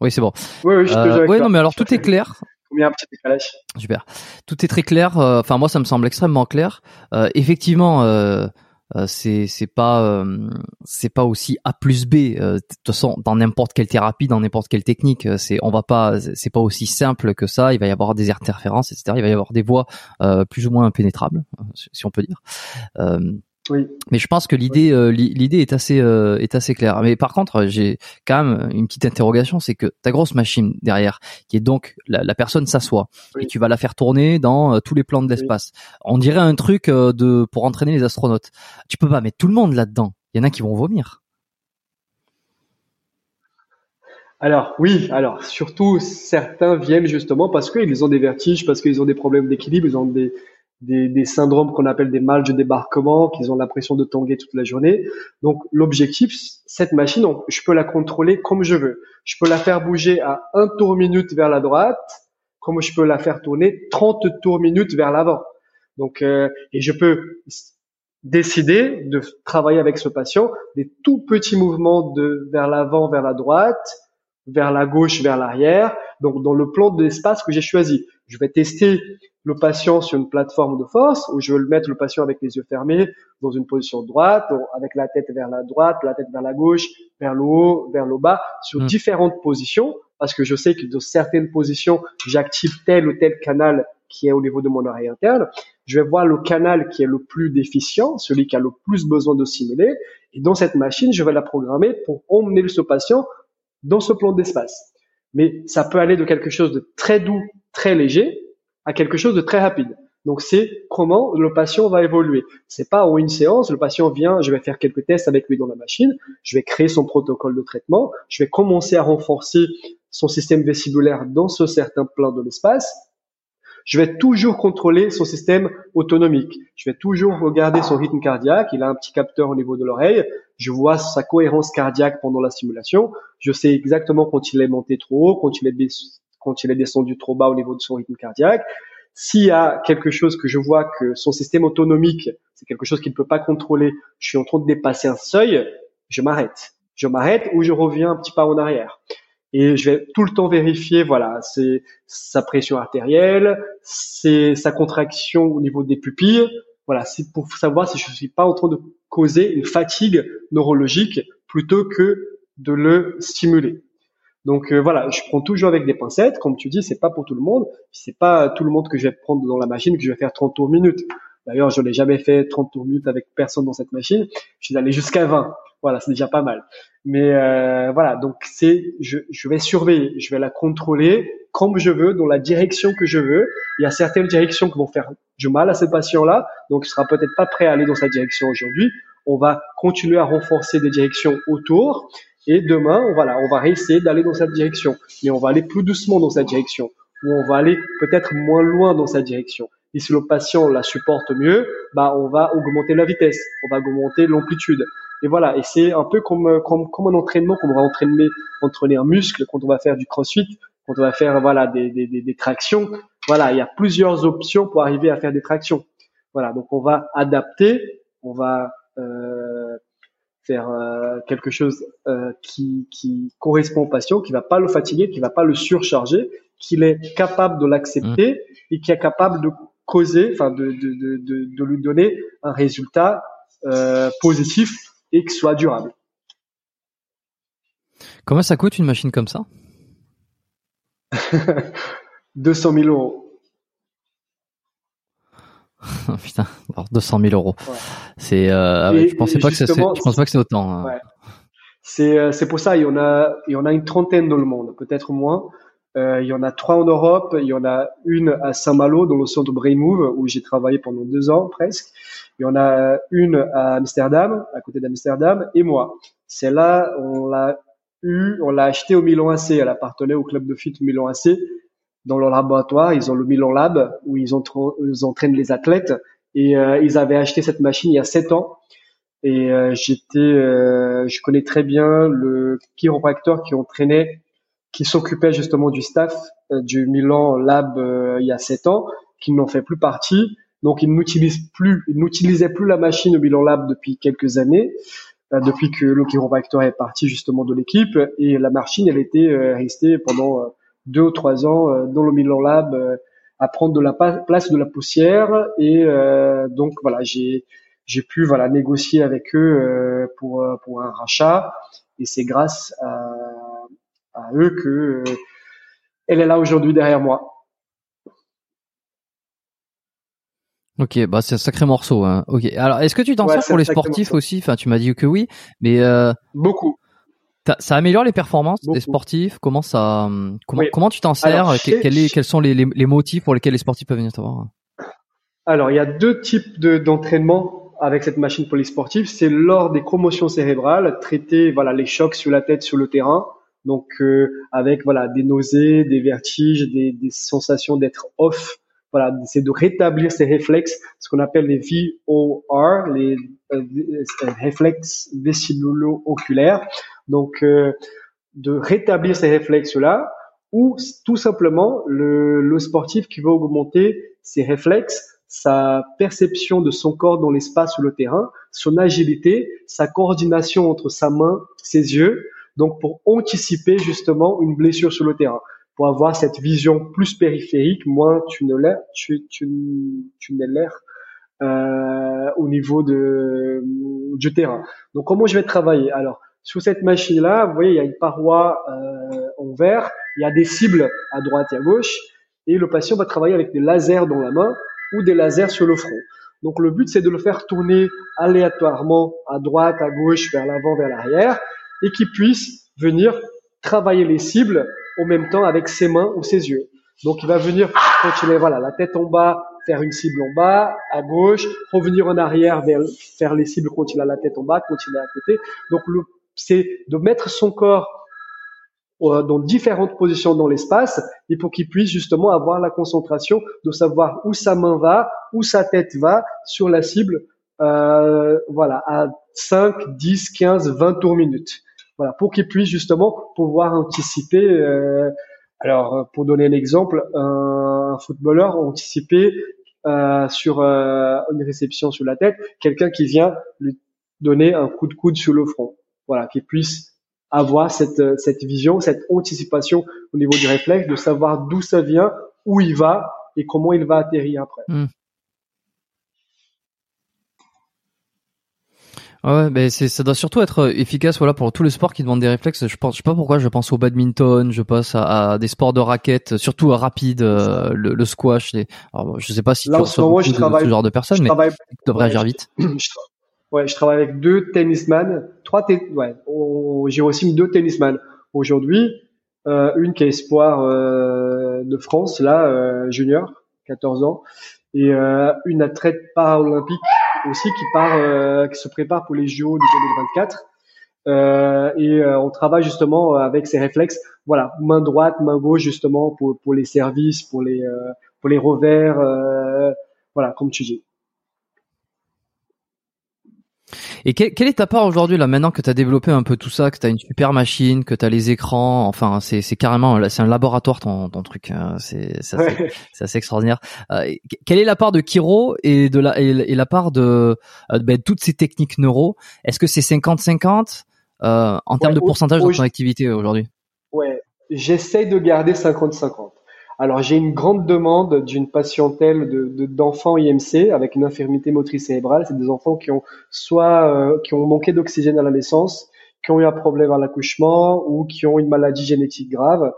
Oui, c'est bon. Oui, oui, je euh, ouais, non, mais alors tout est clair. Combien un petit décalage? Super. Tout est très clair. Euh, enfin, moi, ça me semble extrêmement clair. Euh, effectivement, euh c'est c'est pas c'est pas aussi A plus B. de toute façon, dans n'importe quelle thérapie, dans n'importe quelle technique, c'est on va pas c'est pas aussi simple que ça. Il va y avoir des interférences, etc. Il va y avoir des voies plus ou moins impénétrables, si on peut dire. Mais je pense que l'idée euh, l'idée est assez euh, est assez claire. Mais par contre, j'ai quand même une petite interrogation, c'est que ta grosse machine derrière, qui est donc la, personne s'assoit et tu vas la faire tourner dans euh, tous les plans de l'espace. On dirait un truc de pour entraîner les astronautes. Tu peux pas mettre tout le monde là-dedans. Il y en a qui vont vomir. Alors oui, alors surtout certains viennent justement parce qu'ils ont des vertiges, parce qu'ils ont des problèmes d'équilibre, ils ont des des, des syndromes qu'on appelle des mal de débarquement, qu'ils ont l'impression de tanguer toute la journée. Donc l'objectif, cette machine, je peux la contrôler comme je veux. Je peux la faire bouger à un tour minute vers la droite, comme je peux la faire tourner 30 tours minute vers l'avant. Donc euh, et je peux décider de travailler avec ce patient des tout petits mouvements de vers l'avant, vers la droite, vers la gauche, vers l'arrière. Donc dans le plan de l'espace que j'ai choisi, je vais tester le patient sur une plateforme de force où je veux le mettre le patient avec les yeux fermés dans une position droite, avec la tête vers la droite, la tête vers la gauche, vers le haut, vers le bas, sur hmm. différentes positions parce que je sais que dans certaines positions, j'active tel ou tel canal qui est au niveau de mon oreille interne. Je vais voir le canal qui est le plus déficient, celui qui a le plus besoin de simuler. Et dans cette machine, je vais la programmer pour emmener ce patient dans ce plan d'espace. Mais ça peut aller de quelque chose de très doux, très léger, à quelque chose de très rapide. Donc c'est comment le patient va évoluer. C'est pas en une séance, le patient vient, je vais faire quelques tests avec lui dans la machine, je vais créer son protocole de traitement, je vais commencer à renforcer son système vestibulaire dans ce certain plan de l'espace je vais toujours contrôler son système autonomique. Je vais toujours regarder son rythme cardiaque. Il a un petit capteur au niveau de l'oreille. Je vois sa cohérence cardiaque pendant la simulation. Je sais exactement quand il est monté trop haut, quand il est, descendu trop bas au niveau de son rythme cardiaque. S'il y a quelque chose que je vois que son système autonomique, c'est quelque chose qu'il ne peut pas contrôler, je suis en train de dépasser un seuil, je m'arrête. Je m'arrête ou je reviens un petit pas en arrière et je vais tout le temps vérifier voilà c'est sa pression artérielle c'est sa contraction au niveau des pupilles. Voilà c'est pour savoir si je suis pas en train de causer une fatigue neurologique plutôt que de le stimuler. Donc euh, voilà je prends toujours avec des pincettes. Comme tu dis c'est pas pour tout le monde. C'est pas tout le monde que je vais prendre dans la machine que je vais faire 30 tours minutes d'ailleurs je n'ai jamais fait 30 tours minutes avec personne dans cette machine je suis allé jusqu'à 20 voilà, c'est déjà pas mal. Mais euh, voilà, donc c'est, je, je vais surveiller, je vais la contrôler comme je veux, dans la direction que je veux. Il y a certaines directions qui vont faire du mal à ce patient-là, donc il sera peut-être pas prêt à aller dans sa direction aujourd'hui. On va continuer à renforcer des directions autour, et demain, voilà, on va réessayer d'aller dans cette direction, mais on va aller plus doucement dans cette direction, ou on va aller peut-être moins loin dans cette direction. Et si le patient la supporte mieux, bah on va augmenter la vitesse, on va augmenter l'amplitude. Et voilà, et c'est un peu comme, comme, comme un entraînement, qu'on va entraîner, entraîner un muscle quand on va faire du crossfit, quand on va faire voilà des, des, des, des tractions. Voilà, il y a plusieurs options pour arriver à faire des tractions. Voilà, donc on va adapter, on va euh, faire euh, quelque chose euh, qui, qui correspond au patient, qui va pas le fatiguer, qui va pas le surcharger, qu'il est capable de l'accepter mmh. et qui est capable de causer, enfin de, de, de, de, lui donner un résultat euh, positif et que soit durable. Comment ça coûte une machine comme ça? 200 000 euros. Putain, 200 000 euros. C'est, euh, ah je pensais pas que c'est, je pense pas que c'est autant. Hein. Ouais. C'est, euh, c'est pour ça, il y en a, il y en a une trentaine dans le monde, peut-être moins. Euh, il y en a trois en Europe. Il y en a une à Saint-Malo, dans le centre Brainmove, où j'ai travaillé pendant deux ans presque. Il y en a une à Amsterdam, à côté d'Amsterdam, et moi. Celle-là, on l'a eu, on l'a acheté au Milan AC. Elle appartenait au club de foot Milan AC. Dans leur laboratoire, ils ont le Milan Lab où ils, entraînent les athlètes. Et euh, ils avaient acheté cette machine il y a sept ans. Et euh, j'étais, je connais très bien le chiropracteur qui entraînait, qui s'occupait justement du staff du Milan Lab il y a sept ans, qui n'en fait plus partie donc, il n'utilise plus, il n'utilisait plus la machine au Bilan Lab depuis quelques années, euh, depuis que le chiropracteur est parti justement de l'équipe. Et la machine, elle était euh, restée pendant euh, deux ou trois ans dans le Milan Lab à prendre de la place de la poussière. Et donc, voilà, j'ai j'ai pu voilà négocier avec eux pour pour un rachat. Et c'est grâce à, à eux que elle est là aujourd'hui derrière moi. Ok, bah c'est un sacré morceau. Hein. Ok. Alors, est-ce que tu t'en sers pour les sportifs aussi? Enfin, tu m'as dit que oui, mais euh, beaucoup. Ça améliore les performances des sportifs? Comment ça hum, Comment comment tu t'en sers? Quels sont les, les, motifs pour lesquels les sportifs peuvent venir te voir? Alors, il y a deux types de d'entraînement avec cette machine polysportive. C'est lors des commotions cérébrales, traiter voilà les chocs sur la tête sur le terrain. Donc euh, avec voilà des nausées, des vertiges, des, des sensations d'être off voilà, c'est de rétablir ces réflexes, ce qu'on appelle les VOR, les euh, euh, réflexes vestibulo-oculaires. Donc, euh, de rétablir ces réflexes-là, ou tout simplement le, le sportif qui veut augmenter ses réflexes, sa perception de son corps dans l'espace ou le terrain, son agilité, sa coordination entre sa main, ses yeux, donc pour anticiper justement une blessure sur le terrain pour avoir cette vision plus périphérique, moins tu ne l'es, tu, euh, au niveau de, du terrain. Donc comment je vais travailler? Alors sur cette machine-là, vous voyez, il y a une paroi euh, en verre, il y a des cibles à droite et à gauche, et le patient va travailler avec des lasers dans la main ou des lasers sur le front. Donc le but c'est de le faire tourner aléatoirement à droite, à gauche, vers l'avant, vers l'arrière, et qu'il puisse venir travailler les cibles en même temps avec ses mains ou ses yeux. Donc il va venir continuer, voilà, la tête en bas, faire une cible en bas, à gauche, revenir en arrière vers faire les cibles quand il a la tête en bas, quand il est à côté. Donc c'est de mettre son corps euh, dans différentes positions dans l'espace et pour qu'il puisse justement avoir la concentration de savoir où sa main va, où sa tête va sur la cible, euh, voilà, à 5, 10, 15, 20 tours minutes. Voilà, pour qu'il puisse justement pouvoir anticiper. Euh, alors, pour donner un exemple, un, footballeur anticiper euh, sur euh, une réception sur la tête, quelqu'un qui vient lui donner un coup de coude sur le front. Voilà, qu'il puisse avoir cette, euh, cette vision, cette anticipation au niveau du réflexe, de savoir d'où ça vient, où il va et comment il va atterrir après. Hmm. Ouais, mais c'est ça doit surtout être euh, efficace voilà pour tous les sports qui demandent des réflexes. Je pense je sais pas pourquoi je pense au badminton, je pense à, des sports de raquettes, surtout rapide, euh, le, le, squash. Les... Alors, je sais pas si Là, tu reçois ce, ce genre de personnes, mais tu devrais agir vite. Ouais, je travaille avec deux tennisman, trois ouais, j'ai aussi deux tennisman aujourd'hui. Euh, une qui est espoir euh, de France, là, euh, junior, 14 ans, et euh, une athlète paralympique aussi qui part, euh, qui se prépare pour les JO de 2024. Euh, et on travaille justement avec ces réflexes, voilà, main droite, main gauche justement pour pour les services, pour les pour les revers, voilà, comme tu dis. Et quelle est ta part aujourd'hui là maintenant que tu as développé un peu tout ça, que tu as une super machine, que tu as les écrans, enfin c'est c'est carrément c'est un laboratoire ton ton truc, hein. c'est c'est assez, extraordinaire. Euh, quelle est la part de Kiro et de la et, la part de, euh, ben, toutes ces techniques neuro? Est-ce que c'est 50-50 euh, en termes de pourcentage de ton activité aujourd'hui? Ouais, j'essaye de garder 50-50. Alors j'ai une grande demande d'une patientèle de, d'enfants IMC avec une infirmité motrice cérébrale. C'est des enfants qui ont soit euh, qui ont manqué d'oxygène à la naissance, qui ont eu un problème à l'accouchement ou qui ont une maladie génétique grave.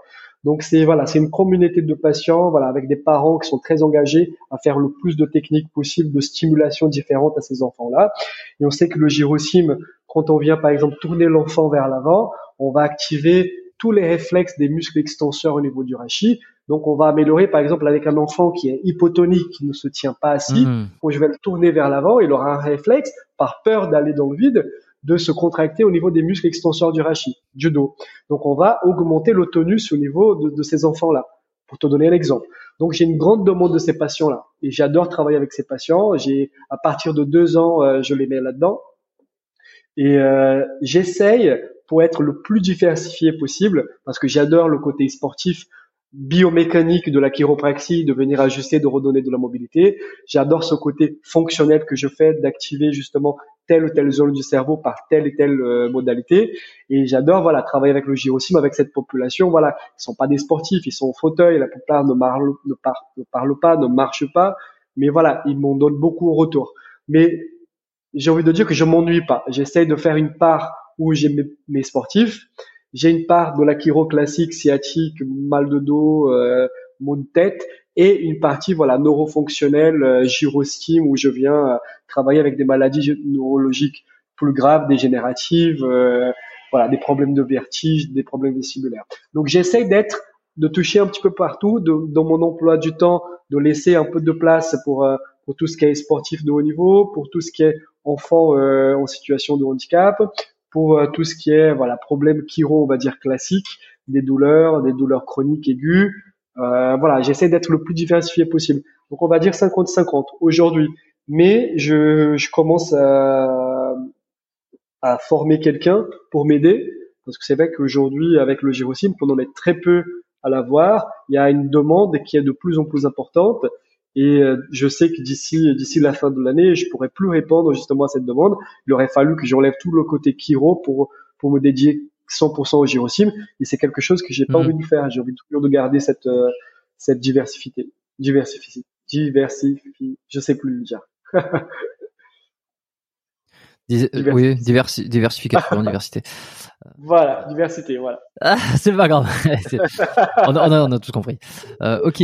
Donc c'est voilà, c'est une communauté de patients, voilà, avec des parents qui sont très engagés à faire le plus de techniques possibles de stimulation différentes à ces enfants-là. Et on sait que le gyrosim, quand on vient par exemple tourner l'enfant vers l'avant, on va activer tous les réflexes des muscles extenseurs au niveau du rachis. Donc, on va améliorer, par exemple, avec un enfant qui est hypotonique, qui ne se tient pas assis, mmh. je vais le tourner vers l'avant, il aura un réflexe, par peur d'aller dans le vide, de se contracter au niveau des muscles extenseurs du rachis, du dos. Donc, on va augmenter l'autonus au niveau de, ces enfants-là, pour te donner un exemple. Donc, j'ai une grande demande de ces patients-là. Et j'adore travailler avec ces patients. J'ai, à partir de deux ans, euh, je les mets là-dedans. Et euh, j'essaye pour être le plus diversifié possible, parce que j'adore le côté sportif, biomécanique de la chiropraxie, de venir ajuster, de redonner de la mobilité. J'adore ce côté fonctionnel que je fais d'activer justement telle ou telle zone du cerveau par telle et telle euh, modalité. Et j'adore voilà travailler avec le gyrosim, avec cette population. Voilà, ils sont pas des sportifs, ils sont au fauteuil, la plupart ne, ne parlent pas, ne marchent pas, mais voilà, ils m'en donnent beaucoup au retour. Mais j'ai envie de dire que je m'ennuie pas. J'essaye de faire une part où j'ai mes, sportifs. J'ai une part de la chiro classique, sciatique, mal de dos, euh, maux de tête, et une partie voilà neurofonctionnelle, euh, gyrostim, où je viens euh, travailler avec des maladies neurologiques plus graves, dégénératives, euh, voilà, des problèmes de vertige, des problèmes vestibulaires. Donc j'essaie d'être, de toucher un petit peu partout, de, dans mon emploi du temps, de laisser un peu de place pour pour tout ce qui est sportif de haut niveau, pour tout ce qui est enfant en situation de handicap, pour euh, tout ce qui est voilà problème chiro, on va dire classique, des douleurs, des douleurs chroniques aiguës. Euh, voilà, j'essaie d'être le plus diversifié possible. Donc on va dire 50-50 aujourd'hui. Mais je, je commence à, à former quelqu'un pour m'aider parce que c'est vrai qu'aujourd'hui avec le gyrosim, on en est très peu à l'avoir. Il y a une demande qui est de plus en plus importante et euh, je sais que d'ici d'ici la fin de l'année, je pourrais plus répondre justement à cette demande. Il aurait fallu que j'enlève tout le côté Kiro pour pour me dédier 100% au Girosim. Et c'est quelque chose que j'ai pas mhm. envie de faire. J'ai envie toujours de garder cette euh, cette diversité, diversifier, diversifier. Je sais plus le dire. oui, diversi diversification, diversité. Voilà, diversité, voilà. Ah, c'est pas grave. on, a, on, a, on, a, tout compris. Euh, ok.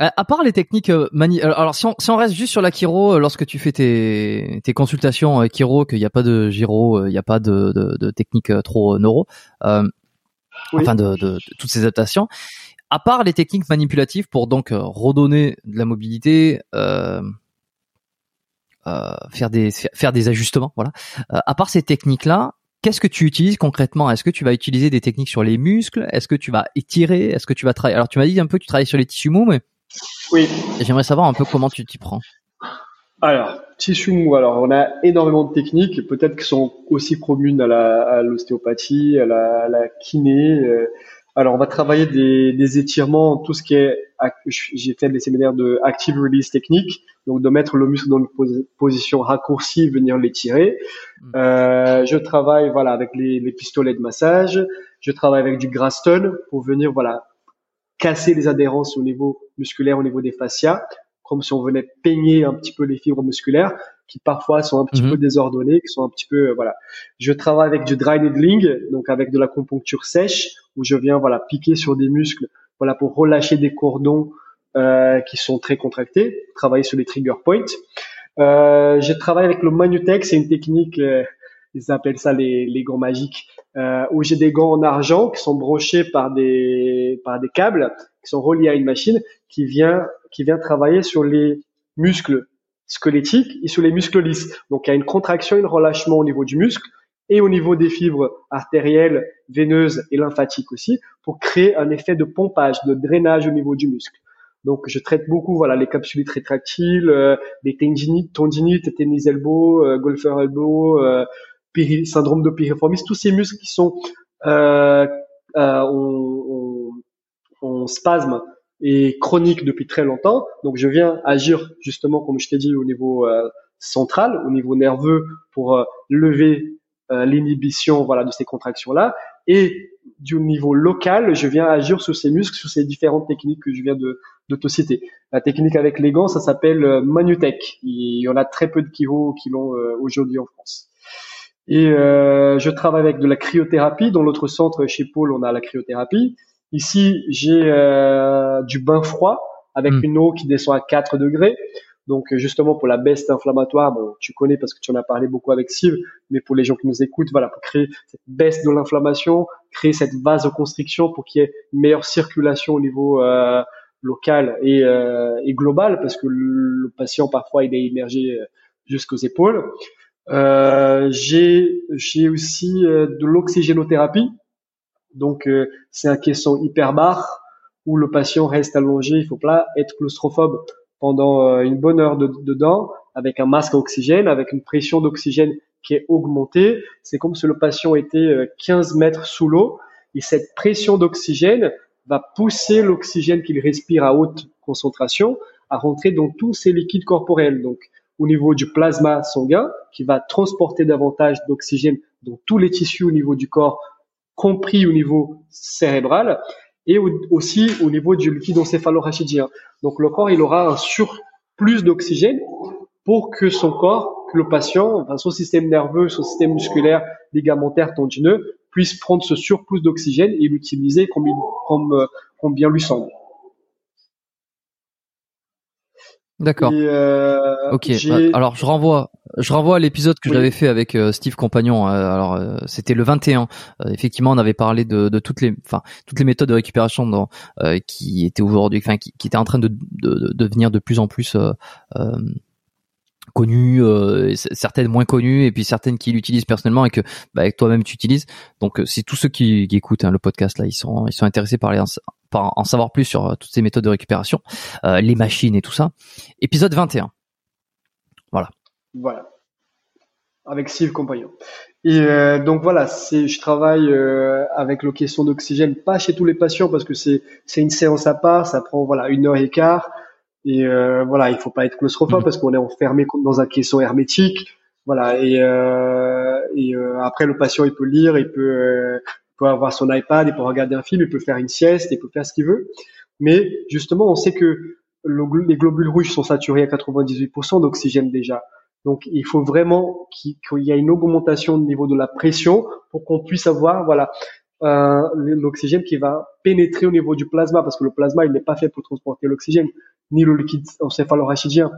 À part les techniques euh, mani alors si on, si on reste juste sur la chiro euh, lorsque tu fais tes, tes consultations euh, chiro qu'il n'y a pas de gyro, il n'y a pas de, de, de technique trop neuro, enfin de, de, toutes ces adaptations. À part les techniques manipulatives pour donc redonner de la mobilité, euh, faire des faire des ajustements, voilà. à part ces techniques-là, Qu'est-ce que tu utilises concrètement? Est-ce que tu vas utiliser des techniques sur les muscles? Est-ce que tu vas étirer? Est-ce que tu vas travailler? Alors tu m'as dit un peu que tu travailles sur les tissus mous, mais oui. J'aimerais savoir un peu comment tu t'y prends. Alors tissus mous. Alors on a énormément de techniques, peut-être qui sont aussi communes à l'ostéopathie, à, la, à la kiné. Euh, alors, on va travailler des, des étirements, tout ce qui est, j'ai fait des séminaires de active release technique, donc de mettre le muscle dans une position raccourcie, venir l'étirer. Hmm. Euh, je travaille, voilà, avec les, les, pistolets de massage. Je travaille avec du Graston pour venir, voilà, casser les adhérences au niveau musculaire, au niveau des fascias, comme si on venait peigner un petit peu les fibres musculaires qui parfois sont un petit hmm. peu désordonnées, qui sont un petit peu, voilà. Je travaille avec du dry needling, donc avec de la compuncture sèche où je viens voilà piquer sur des muscles voilà pour relâcher des cordons euh, qui sont très contractés, travailler sur les trigger points. Euh, j'ai travaillé avec le Manutech, c'est une technique, euh, ils appellent ça les, les gants magiques, euh, où j'ai des gants en argent qui sont branchés par des par des câbles qui sont reliés à une machine qui vient qui vient travailler sur les muscles squelettiques et sur les muscles lisses. Donc il y a une contraction, un relâchement au niveau du muscle et au niveau des fibres artérielles, veineuses et lymphatiques aussi, pour créer un effet de pompage, de drainage au niveau du muscle. Donc, je traite beaucoup, voilà, les capsulites rétractiles, euh, les tendinites, tendinites, tennis elbow, euh, golfer elbow, euh, syndrome de piriformis, tous ces muscles qui sont euh, euh on, spasme et chronique depuis très longtemps. Donc, je viens agir justement, comme je t'ai dit, au niveau euh, central, au niveau nerveux, pour lever euh, l'inhibition voilà de ces contractions là et du niveau local je viens agir sur ces muscles sur ces différentes techniques que je viens de, de te citer. La technique avec les gants ça s'appelle euh, Manutech. Il y en a très peu de qui l'ont euh, aujourd'hui en France et euh, je travaille avec de la cryothérapie dans l'autre centre chez Paul on a la cryothérapie ici j'ai du bain froid avec hmm. une eau qui descend à 4 degrés donc justement pour la baisse inflammatoire, bon, tu connais parce que tu en as parlé beaucoup avec Steve, mais pour les gens qui nous écoutent, voilà, pour créer cette baisse de l'inflammation, créer cette vasoconstriction pour qu'il y ait une meilleure circulation au niveau euh, local et, euh, et, global, parce que le, patient parfois il est immergé euh, jusqu'aux épaules. Euh, j'ai aussi euh, de l'oxygénothérapie, donc euh, c'est un caisson hyperbare où le patient reste allongé, il faut pas être claustrophobe pendant euh, une bonne heure de, dedans avec un masque à oxygène, avec une pression d'oxygène qui est augmentée. C'est comme si le patient était 15 euh, mètres sous l'eau et cette pression d'oxygène va pousser l'oxygène qu'il respire à haute concentration à rentrer dans tous ses liquides corporels. Donc, au niveau du plasma sanguin, qui va transporter davantage d'oxygène dans tous les tissus au niveau du corps, compris au niveau cérébral, et aussi au niveau du liquide encéphalorachidien. Donc le corps, il aura un surplus d'oxygène pour que son corps, que le patient, son système nerveux, son système musculaire, ligamentaire, tendineux, puisse prendre ce surplus d'oxygène et l'utiliser comme, comme, euh, comme bien lui semble. D'accord. Euh, ok. Euh, alors je renvoie, je renvoie à l'épisode que j'avais fait avec euh, Steve Compagnon. alors euh, c'était le 21. effectivement, on avait parlé de, de, toutes les, enfin toutes les méthodes de récupération dans, qui étaient aujourd'hui, enfin qui, qui, étaient en train de, de, de, devenir de plus en plus connues, euh, certaines moins connues, et puis certaines qui l'utilisent personnellement et que bah, avec toi-même tu utilises. Donc c'est tous ceux qui, qui écoutent hein, le podcast là, ils sont ils sont intéressés par, les, en savoir plus sur euh, toutes ces méthodes de récupération, euh, les machines et tout ça. Épisode 21. Voilà. Voilà. Avec Steve Compagnon. Et euh, donc voilà, je travaille euh, avec le question d'oxygène, pas chez tous les patients parce que c'est une séance à part, ça prend voilà une heure et quart. Et voilà, il faut pas être claustrophobe parce qu'on est enfermé dans un caisson hermétique. Voilà, et, et après le patient il peut lire, il peut, peut avoir son iPad, il peut regarder un film, il peut faire une sieste, il peut faire ce qu'il veut. Mais justement, on sait que les globules rouges sont saturés à 98% d'oxygène déjà. Donc il faut vraiment qu'il y ait une augmentation au niveau de la pression pour qu'on puisse avoir voilà euh, l'oxygène qui va pénétrer au niveau du plasma parce que le plasma il n'est pas fait pour transporter l'oxygène ni le liquide encéphalorachidien.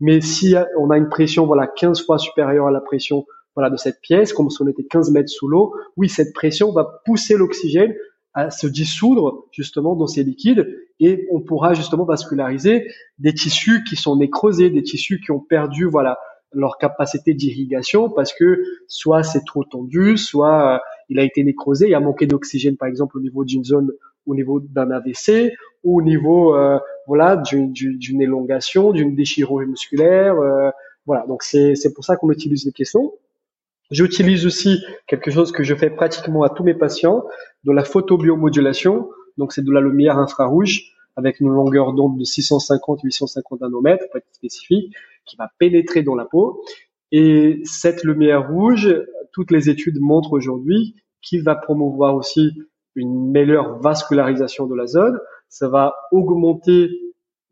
Mais si on a une pression voilà 15 fois supérieure à la pression voilà de cette pièce, comme si on était 15 mètres sous l'eau, oui cette pression va pousser l'oxygène à se dissoudre justement dans ces liquides et on pourra justement vasculariser des tissus qui sont nécrosés, des tissus qui ont perdu voilà leur capacité d'irrigation parce que soit c'est trop tendu, soit euh, il a été nécrosé, il a manqué d'oxygène par exemple au niveau d'une zone, au niveau d'un AVC ou au niveau euh, voilà d'une élongation, d'une déchirure musculaire, euh, voilà. Donc c'est c'est pour ça qu'on utilise les caissons. J'utilise aussi quelque chose que je fais pratiquement à tous mes patients, de la photobiomodulation. Donc c'est de la lumière infrarouge avec une longueur d'onde de 650-850 nanomètres, pour être spécifique, qui va pénétrer dans la peau. Et cette lumière rouge, toutes les études montrent aujourd'hui qu'il va promouvoir aussi une meilleure vascularisation de la zone. Ça va augmenter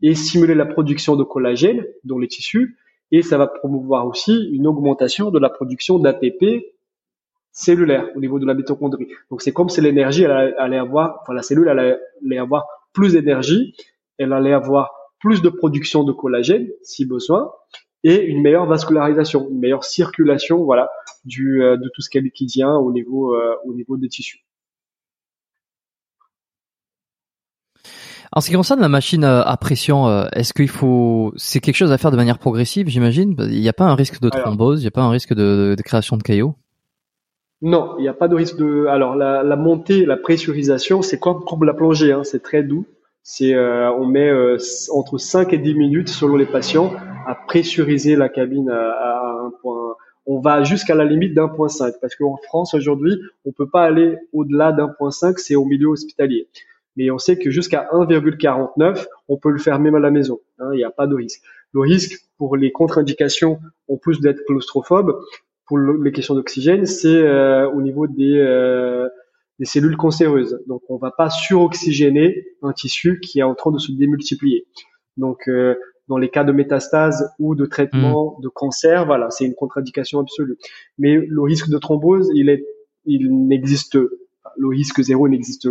et stimuler la production de collagène dans les tissus et ça va promouvoir aussi une augmentation de la production d'ATP cellulaire au niveau de la mitochondrie. Donc c'est comme si l'énergie allait avoir, enfin la cellule elle allait avoir plus d'énergie, elle allait avoir plus de production de collagène si besoin et une meilleure vascularisation, une meilleure circulation, voilà, du euh, de tout ce qui est liquidien au niveau euh, au niveau des tissus. En ce qui concerne la machine euh, à pression, euh, est-ce qu'il faut, c'est quelque chose à faire de manière progressive, j'imagine? Il n'y a pas un risque de thrombose, il n'y a pas un risque de, de, création de caillots? Non, il n'y a pas de risque de. Alors la, la montée, la pressurisation, c'est comme, comme la plongée, hein, c'est très doux. C'est, euh, on met entre 5 et 10 minutes selon les patients à pressuriser la cabine à, à un point. On va jusqu'à la limite d'un point 5 parce qu'en France aujourd'hui, on peut pas aller au-delà d'un point 5, c'est au milieu hospitalier mais on sait que jusqu'à 1,49, on peut le faire même à la maison. Hein, il n'y a pas de risque. Le risque pour les contre-indications, en plus d'être claustrophobe, pour les questions d'oxygène, c'est euh, au niveau des, euh, des cellules cancéreuses. Donc, on va pas suroxygéner un tissu qui est en train de se démultiplier. Donc, euh, dans les cas de métastase ou de traitement mmh. de cancer, voilà, c'est une contre-indication absolue. Mais le risque de thrombose, il est, il n'existe, le risque zéro n'existe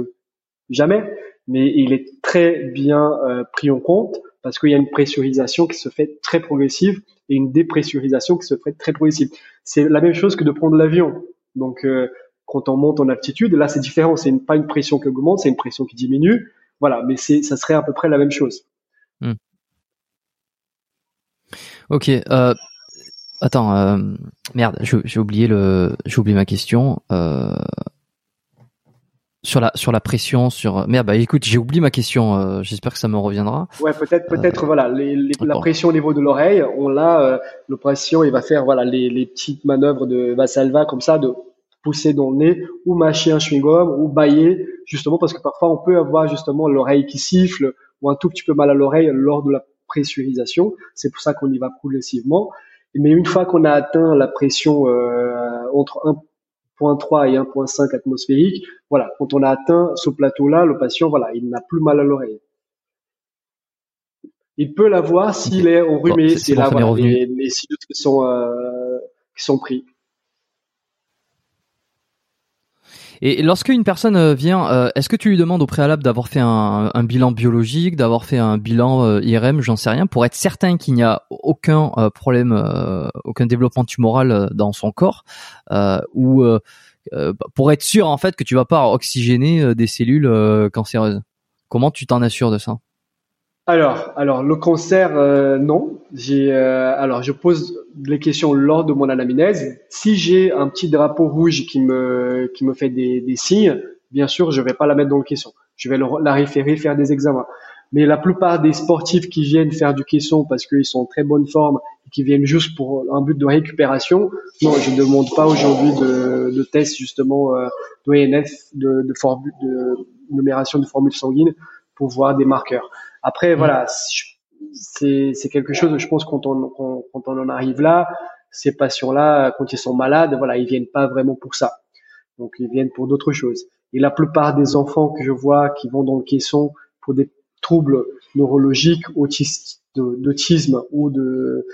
jamais, mais il est très bien euh, pris en compte parce qu'il y a une pressurisation qui se fait très progressive et une dépressurisation qui se fait très progressive. C'est la même chose que de prendre l'avion. Donc, euh, quand on monte en altitude, là c'est différent. C'est pas une pression qui augmente, c'est une pression qui diminue. Voilà, mais c'est ça serait à peu près la même chose. Hmm. Ok. Euh, attends, merde, j'ai oublié le, j'ai oublié ma question. Sur la sur la pression sur merde bah écoute j'ai oublié ma question euh, j'espère que ça me reviendra. Ouais peut-être peut-être euh, voilà les, la pression au niveau de l'oreille on l'a euh, le il va faire voilà les, les petites manœuvres de Vassalva comme ça de pousser dans le nez ou mâcher un chewing-gum ou bailler justement parce que parfois on peut avoir justement l'oreille qui siffle ou un tout petit peu mal à l'oreille lors de la pressurisation. C'est pour ça qu'on y va progressivement. Mais une fois qu'on a atteint la pression euh, entre 1 0.3 et 1.5 atmosphérique. Voilà, quand on a atteint ce plateau-là, le patient, voilà, il n'a plus mal à l'oreille. Il peut l'avoir s'il est enrhumé, s'il a les, les qui sont, euh, qui sont pris. Et lorsque une personne euh, vient, euh, est-ce que tu lui demandes au préalable d'avoir fait un, un, bilan biologique, d'avoir fait un bilan euh, IRM, j'en sais rien, pour être certain qu'il n'y a aucun problème, aucun développement tumoral dans son corps, ou pour être sûr en fait que tu vas pas oxygéner des cellules cancéreuses? Comment tu t'en assures de ça? Alors, alors le cancer, euh, non. J'ai, euh, alors je pose les questions lors de mon anamnèse. Si j'ai un petit drapeau rouge qui me qui me fait des, des signes, bien sûr, je vais pas la mettre dans le caisson. Je vais la référer faire des examens. Mais la plupart des sportifs qui viennent faire du caisson parce qu'ils sont en très bonne forme et qui viennent juste pour un but de récupération, non, je ne demande pas aujourd'hui de, de tests justement euh, d'ONF, de, de, de numération de formules sanguines pour voir des marqueurs. Après, mm. voilà, c'est quelque chose, je pense, quand on, quand, on en arrive là, ces patients-là, quand ils sont malades, voilà, ils viennent pas vraiment pour ça. Donc, ils viennent pour d'autres choses. Et la plupart des enfants que je vois qui vont dans le caisson pour des troubles neurologiques, d'autisme ou de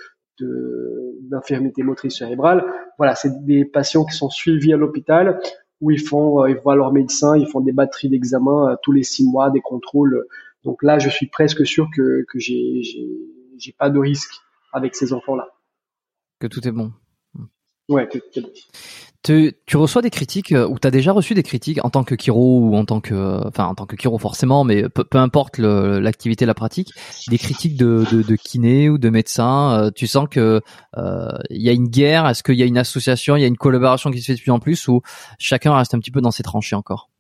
d'infirmité motrice cérébrale, voilà, c'est des patients qui sont suivis à l'hôpital où ils font, euh, ils voient leur médecin, ils font des batteries d'examens euh, tous les six mois, des contrôles donc là, je suis presque sûr que, que j'ai, j'ai, pas de risque avec ces enfants-là. Que tout est bon. Ouais, que tout est bon. Tu, tu reçois des critiques euh, ou t'as déjà reçu des critiques en tant que chiro ou en tant que, enfin en tant que chiro forcément, mais peu, peu importe l'activité, la pratique, des critiques de, de, de kiné ou de médecins. Euh, tu sens que euh, il y a une guerre? Est-ce qu'il y a une association, il y a une collaboration qui se fait de plus en plus ou chacun reste un petit peu dans ses tranchées encore?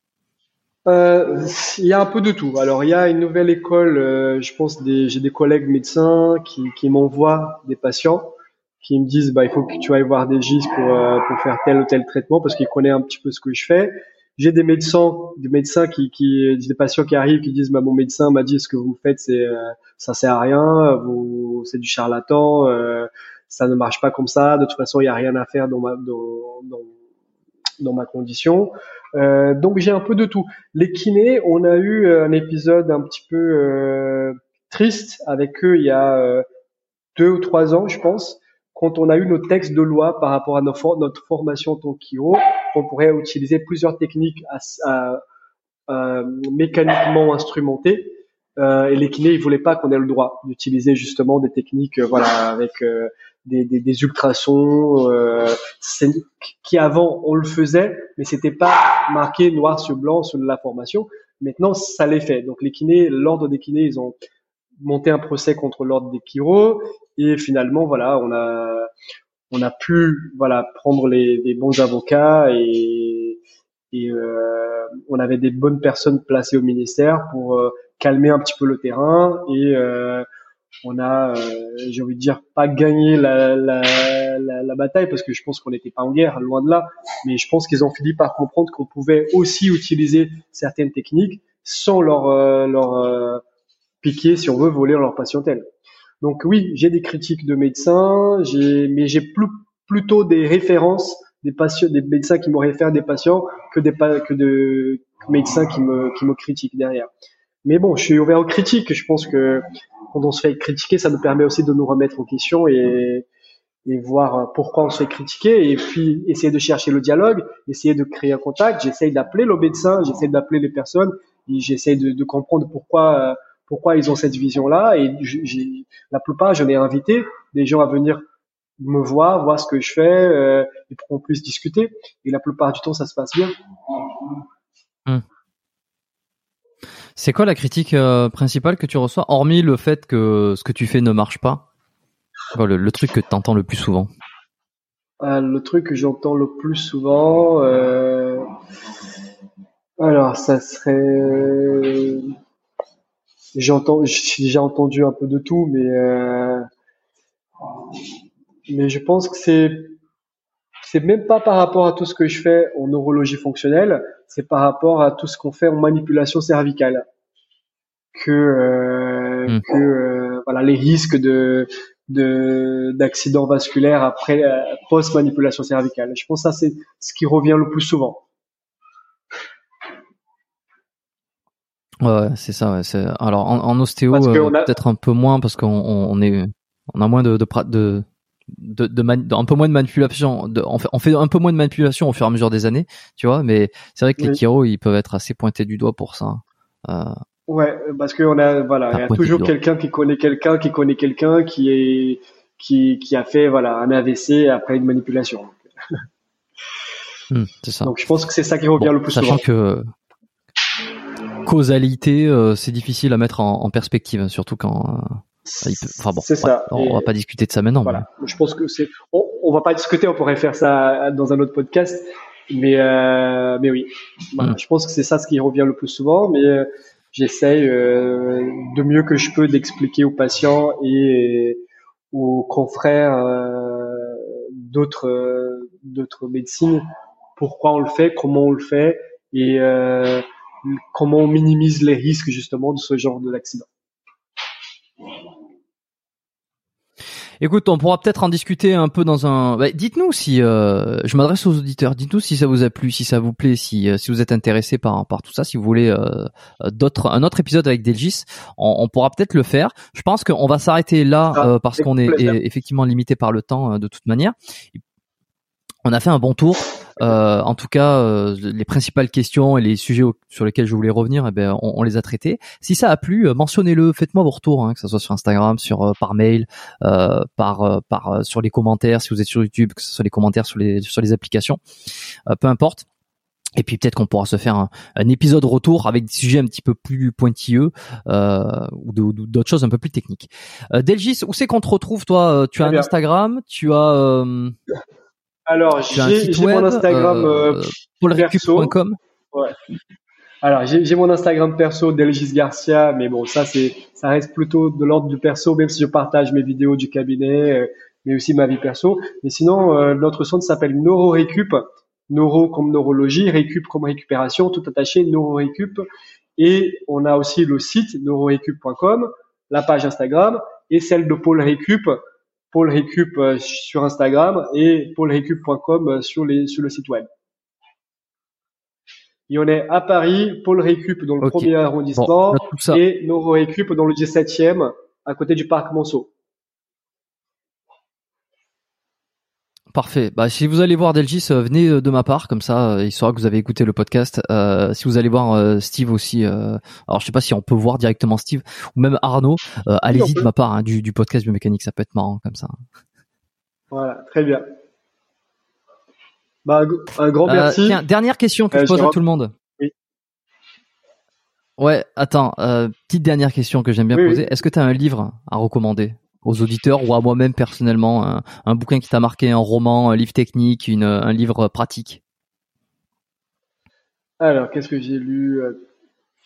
Euh, il y a un peu de tout. Alors, il y a une nouvelle école. Euh, je pense des, j'ai des collègues médecins qui, qui m'envoient des patients qui me disent bah il faut que tu ailles voir des GIS pour euh, pour faire tel ou tel traitement parce qu'ils connaissent un petit peu ce que je fais. J'ai des médecins, des médecins qui, qui des patients qui arrivent qui disent bah mon médecin m'a dit ce que vous faites c'est euh, ça sert à rien, vous c'est du charlatan, euh, ça ne marche pas comme ça. De toute façon il y a rien à faire dans ma dans, dans, dans ma condition. Euh, donc j'ai un peu de tout. Les kinés, on a eu un épisode un petit peu triste avec eux il y a deux ou trois ans, je pense, quand on a eu nos textes de loi par rapport à notre formation qu'IO, on pourrait utiliser plusieurs techniques mécaniquement instrumentées. Euh, et les kinés, ils voulaient pas qu'on ait le droit d'utiliser justement des techniques, euh, voilà, avec euh, des, des, des, ultrasons, euh, qui avant on le faisait, mais c'était pas marqué noir sur blanc sur la formation. Maintenant, ça l'est fait. Donc les kinés, l'ordre des kinés, ils ont monté un procès contre l'ordre des chiro et finalement voilà on a on a pu voilà prendre les, les bons avocats et, et euh, on avait des bonnes personnes placées au ministère pour euh, calmer un petit peu le terrain et euh, on a euh, j'ai envie de dire pas gagné la, la, la, la bataille parce que je pense qu'on n'était pas en guerre loin de là mais je pense qu'ils ont fini par comprendre qu'on pouvait aussi utiliser certaines techniques sans leur euh, leur piquer, si on veut, voler leur patientèle. Donc oui, j'ai des critiques de médecins, mais j'ai plus, plutôt des références des patients, des médecins qui me réfèrent des patients que des que de médecins qui me qui me critiquent derrière. Mais bon, je suis ouvert aux critiques. Je pense que quand on se fait critiquer, ça nous permet aussi de nous remettre en question et voir pourquoi on se fait critiquer et puis essayer de chercher le dialogue, essayer de créer un contact. J'essaye d'appeler le médecin, j'essaie d'appeler les personnes, et j'essaie de, comprendre pourquoi pourquoi ils ont cette vision-là. Et j'ai, la plupart, j'en ai invité des gens à venir me voir, voir ce que je fais, euh, et pour qu'on puisse discuter. Et la plupart du temps, ça se passe bien. Hmm. C'est quoi la critique euh, principale que tu reçois, hormis le fait que ce que tu fais ne marche pas? Le, truc que tu entends le plus souvent. Euh, Le truc que j'entends le plus souvent, alors ça serait j'ai déjà entendu un peu de tout, mais euh, mais je pense que c'est c'est même pas par rapport à tout ce que je fais en neurologie fonctionnelle, c'est par rapport à tout ce qu'on fait en manipulation cervicale que euh, hmm. que euh, voilà les risques de de d'accidents vasculaires après euh, post manipulation cervicale. Je pense que ça c'est ce qui revient le plus souvent. Ouais, c'est ça. Ouais. C'est... Alors en, en ostéo, peut-être un peu moins parce qu'on on est, on a moins de de, de, de, de, un peu moins de manipulation. De, on, fait, on fait un peu moins de manipulation au fur et à mesure des années, tu vois. Mais c'est vrai que les chiro, ils peuvent être assez pointés du doigt pour ça. Euh, ouais, parce qu'on a voilà, il y a toujours quelqu'un qui connaît quelqu'un qui connaît quelqu'un qui est qui qui a fait voilà un AVC après une manipulation. Hmm, ça. Donc je pense que c'est ça qui revient le plus sachant souvent. que causalité, euh, c'est difficile à mettre en, perspective, surtout quand. Euh, enfin bon, ça. on va pas discuter de ça maintenant. Voilà. Je pense que c'est. On, va pas discuter, on pourrait faire ça dans un autre podcast, mais euh, mais oui. Mm. Je pense que c'est ça ce qui revient le plus souvent, mais j'essaye de mieux que je peux d'expliquer aux patients et aux confrères d'autres d'autres médecines pourquoi on le fait, comment on le fait et comment on minimise les risques justement de ce genre d'accident. Écoute, on pourra peut-être en discuter un peu dans un. Bah, dites-nous si euh, je m'adresse aux auditeurs. Dites-nous si ça vous a plu, si ça vous plaît, si euh, si vous êtes intéressé par par tout ça, si vous voulez euh, d'autres un autre épisode avec Delgis, on, on pourra peut-être le faire. Je pense qu'on va s'arrêter là ah, parce qu'on est, effectivement limité par le temps de toute manière. On a fait un bon tour. Euh, en tout cas, euh, les principales questions et les sujets sur lesquels je voulais revenir, eh ben, on, les a traités. Si ça a plu, euh, mentionnez-le, faites-moi vos retours, hein, que ce soit sur Instagram, sur par mail, par par sur les commentaires, si vous êtes sur YouTube, que ce soit les commentaires sur les sur les applications, peu importe. Et puis peut-être qu'on pourra se faire un, épisode retour avec des sujets un petit peu plus pointilleux euh, ou d'autres choses un peu plus techniques. Euh, Delgis, où c'est qu'on te retrouve toi? Euh, Tu as un Instagram? Tu as euh, Alors j'ai mon Instagram euh, paulrecup.com. Ouais. Alors j'ai mon Instagram perso Delgis Garcia, mais bon ça c'est ça reste plutôt de l'ordre du perso, même si je partage mes vidéos du cabinet, mais aussi ma vie perso. Mais sinon notre centre s'appelle NeuroRecup neuro comme neurologie, récup comme récupération, tout attaché, neurorécup. Et on a aussi le site neurorécup.com, la page Instagram et celle de Paul Récup, Paul Récup euh, sur Instagram et paulrécup.com euh, sur, les, sur le site web. Et on est à Paris, Paul Récup dans le premier arrondissement et Neurorécup dans le 17e à côté du parc Monceau. Parfait. Bah, si vous allez voir Delgis, euh, venez euh, de ma part, comme ça, euh, il saura que vous avez écouté le podcast. si vous allez voir Steve aussi, alors je sais pas si on peut voir directement Steve ou même Arnaud, allez-y de ma part hein, du, podcast biomécanique, ça peut être marrant comme ça. Voilà, très bien. Bah, un grand merci. Tiens, dernière question que je pose à tout le monde. Oui. Ouais, attends, petite dernière question que j'aime bien poser. Est-ce que tu as un livre à recommander? Aux auditeurs ou à moi-même personnellement un, bouquin qui t'a marqué, un roman, un livre technique, une, un livre pratique Alors, qu'est-ce que j'ai lu euh,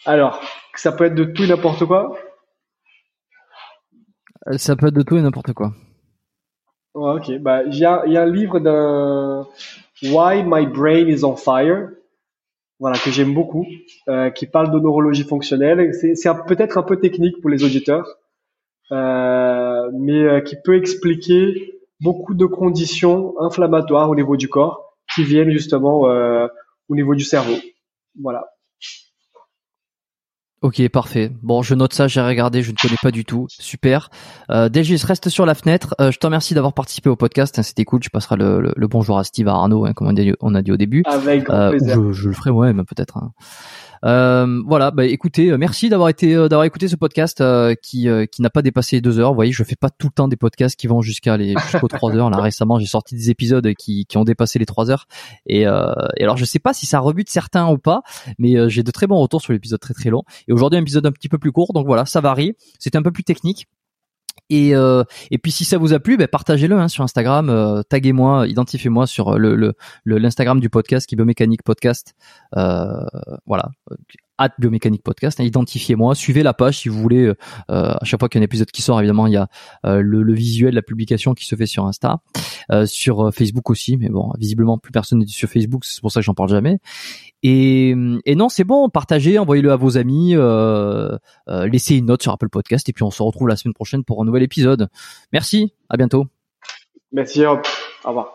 Alors, ça peut être de tout et n'importe quoi? Euh, Ça peut être de tout et n'importe quoi. ok, bah il y a, un livre d'un Why My Brain is on Fire, voilà que j'aime beaucoup, euh, qui parle de neurologie fonctionnelle. C'est peut-être un peu technique pour les auditeurs. Euh, mais euh, qui peut expliquer beaucoup de conditions inflammatoires au niveau du corps qui viennent justement euh, au niveau du cerveau. Voilà. Ok, parfait. Bon, je note ça, j'ai regardé, je ne connais pas du tout. Super. Euh, reste sur la fenêtre. je te remercie d'avoir participé au podcast. Hein, c'était cool. Tu passeras le, bonjour à Steve, à Arnaud, hein, comme on a, dit, au début. Avec grand plaisir. Je, je, le ferai moi-même peut-être. Hein. Euh, voilà, bah écoutez, euh, merci d'avoir été euh, d'avoir écouté ce podcast qui qui n'a pas dépassé deux heures. Vous voyez, je fais pas tout le temps des podcasts qui vont jusqu'à les jusqu'aux trois heures. Là récemment, j'ai sorti des épisodes qui qui ont dépassé les trois heures. Et, et alors je sais pas si ça rebute certains ou pas, mais j'ai de très bons retours sur l'épisode très très long. Et aujourd'hui un épisode un petit peu plus court, donc voilà, ça varie. C'était un peu plus technique. Et, euh, et puis si ça vous a plu, ben partagez-le hein, sur Instagram, euh, taguez-moi, identifiez-moi sur le, l'Instagram du podcast Biomécanique Podcast. Euh, voilà, at Biomécanique Podcast. Hein, identifiez-moi, suivez la page si vous voulez. Euh, à chaque fois qu'il y a un épisode qui sort, évidemment, il y a euh, le, le, visuel, la publication qui se fait sur Insta, sur Facebook aussi. Mais bon, visiblement, plus personne n'est sur Facebook, c'est pour ça que j'en parle jamais. Et, et non, c'est bon, partagez, envoyez-le à vos amis, euh, euh, laissez une note sur Apple Podcast et puis on se retrouve la semaine prochaine pour un nouvel épisode. Merci, à bientôt. Merci, au revoir.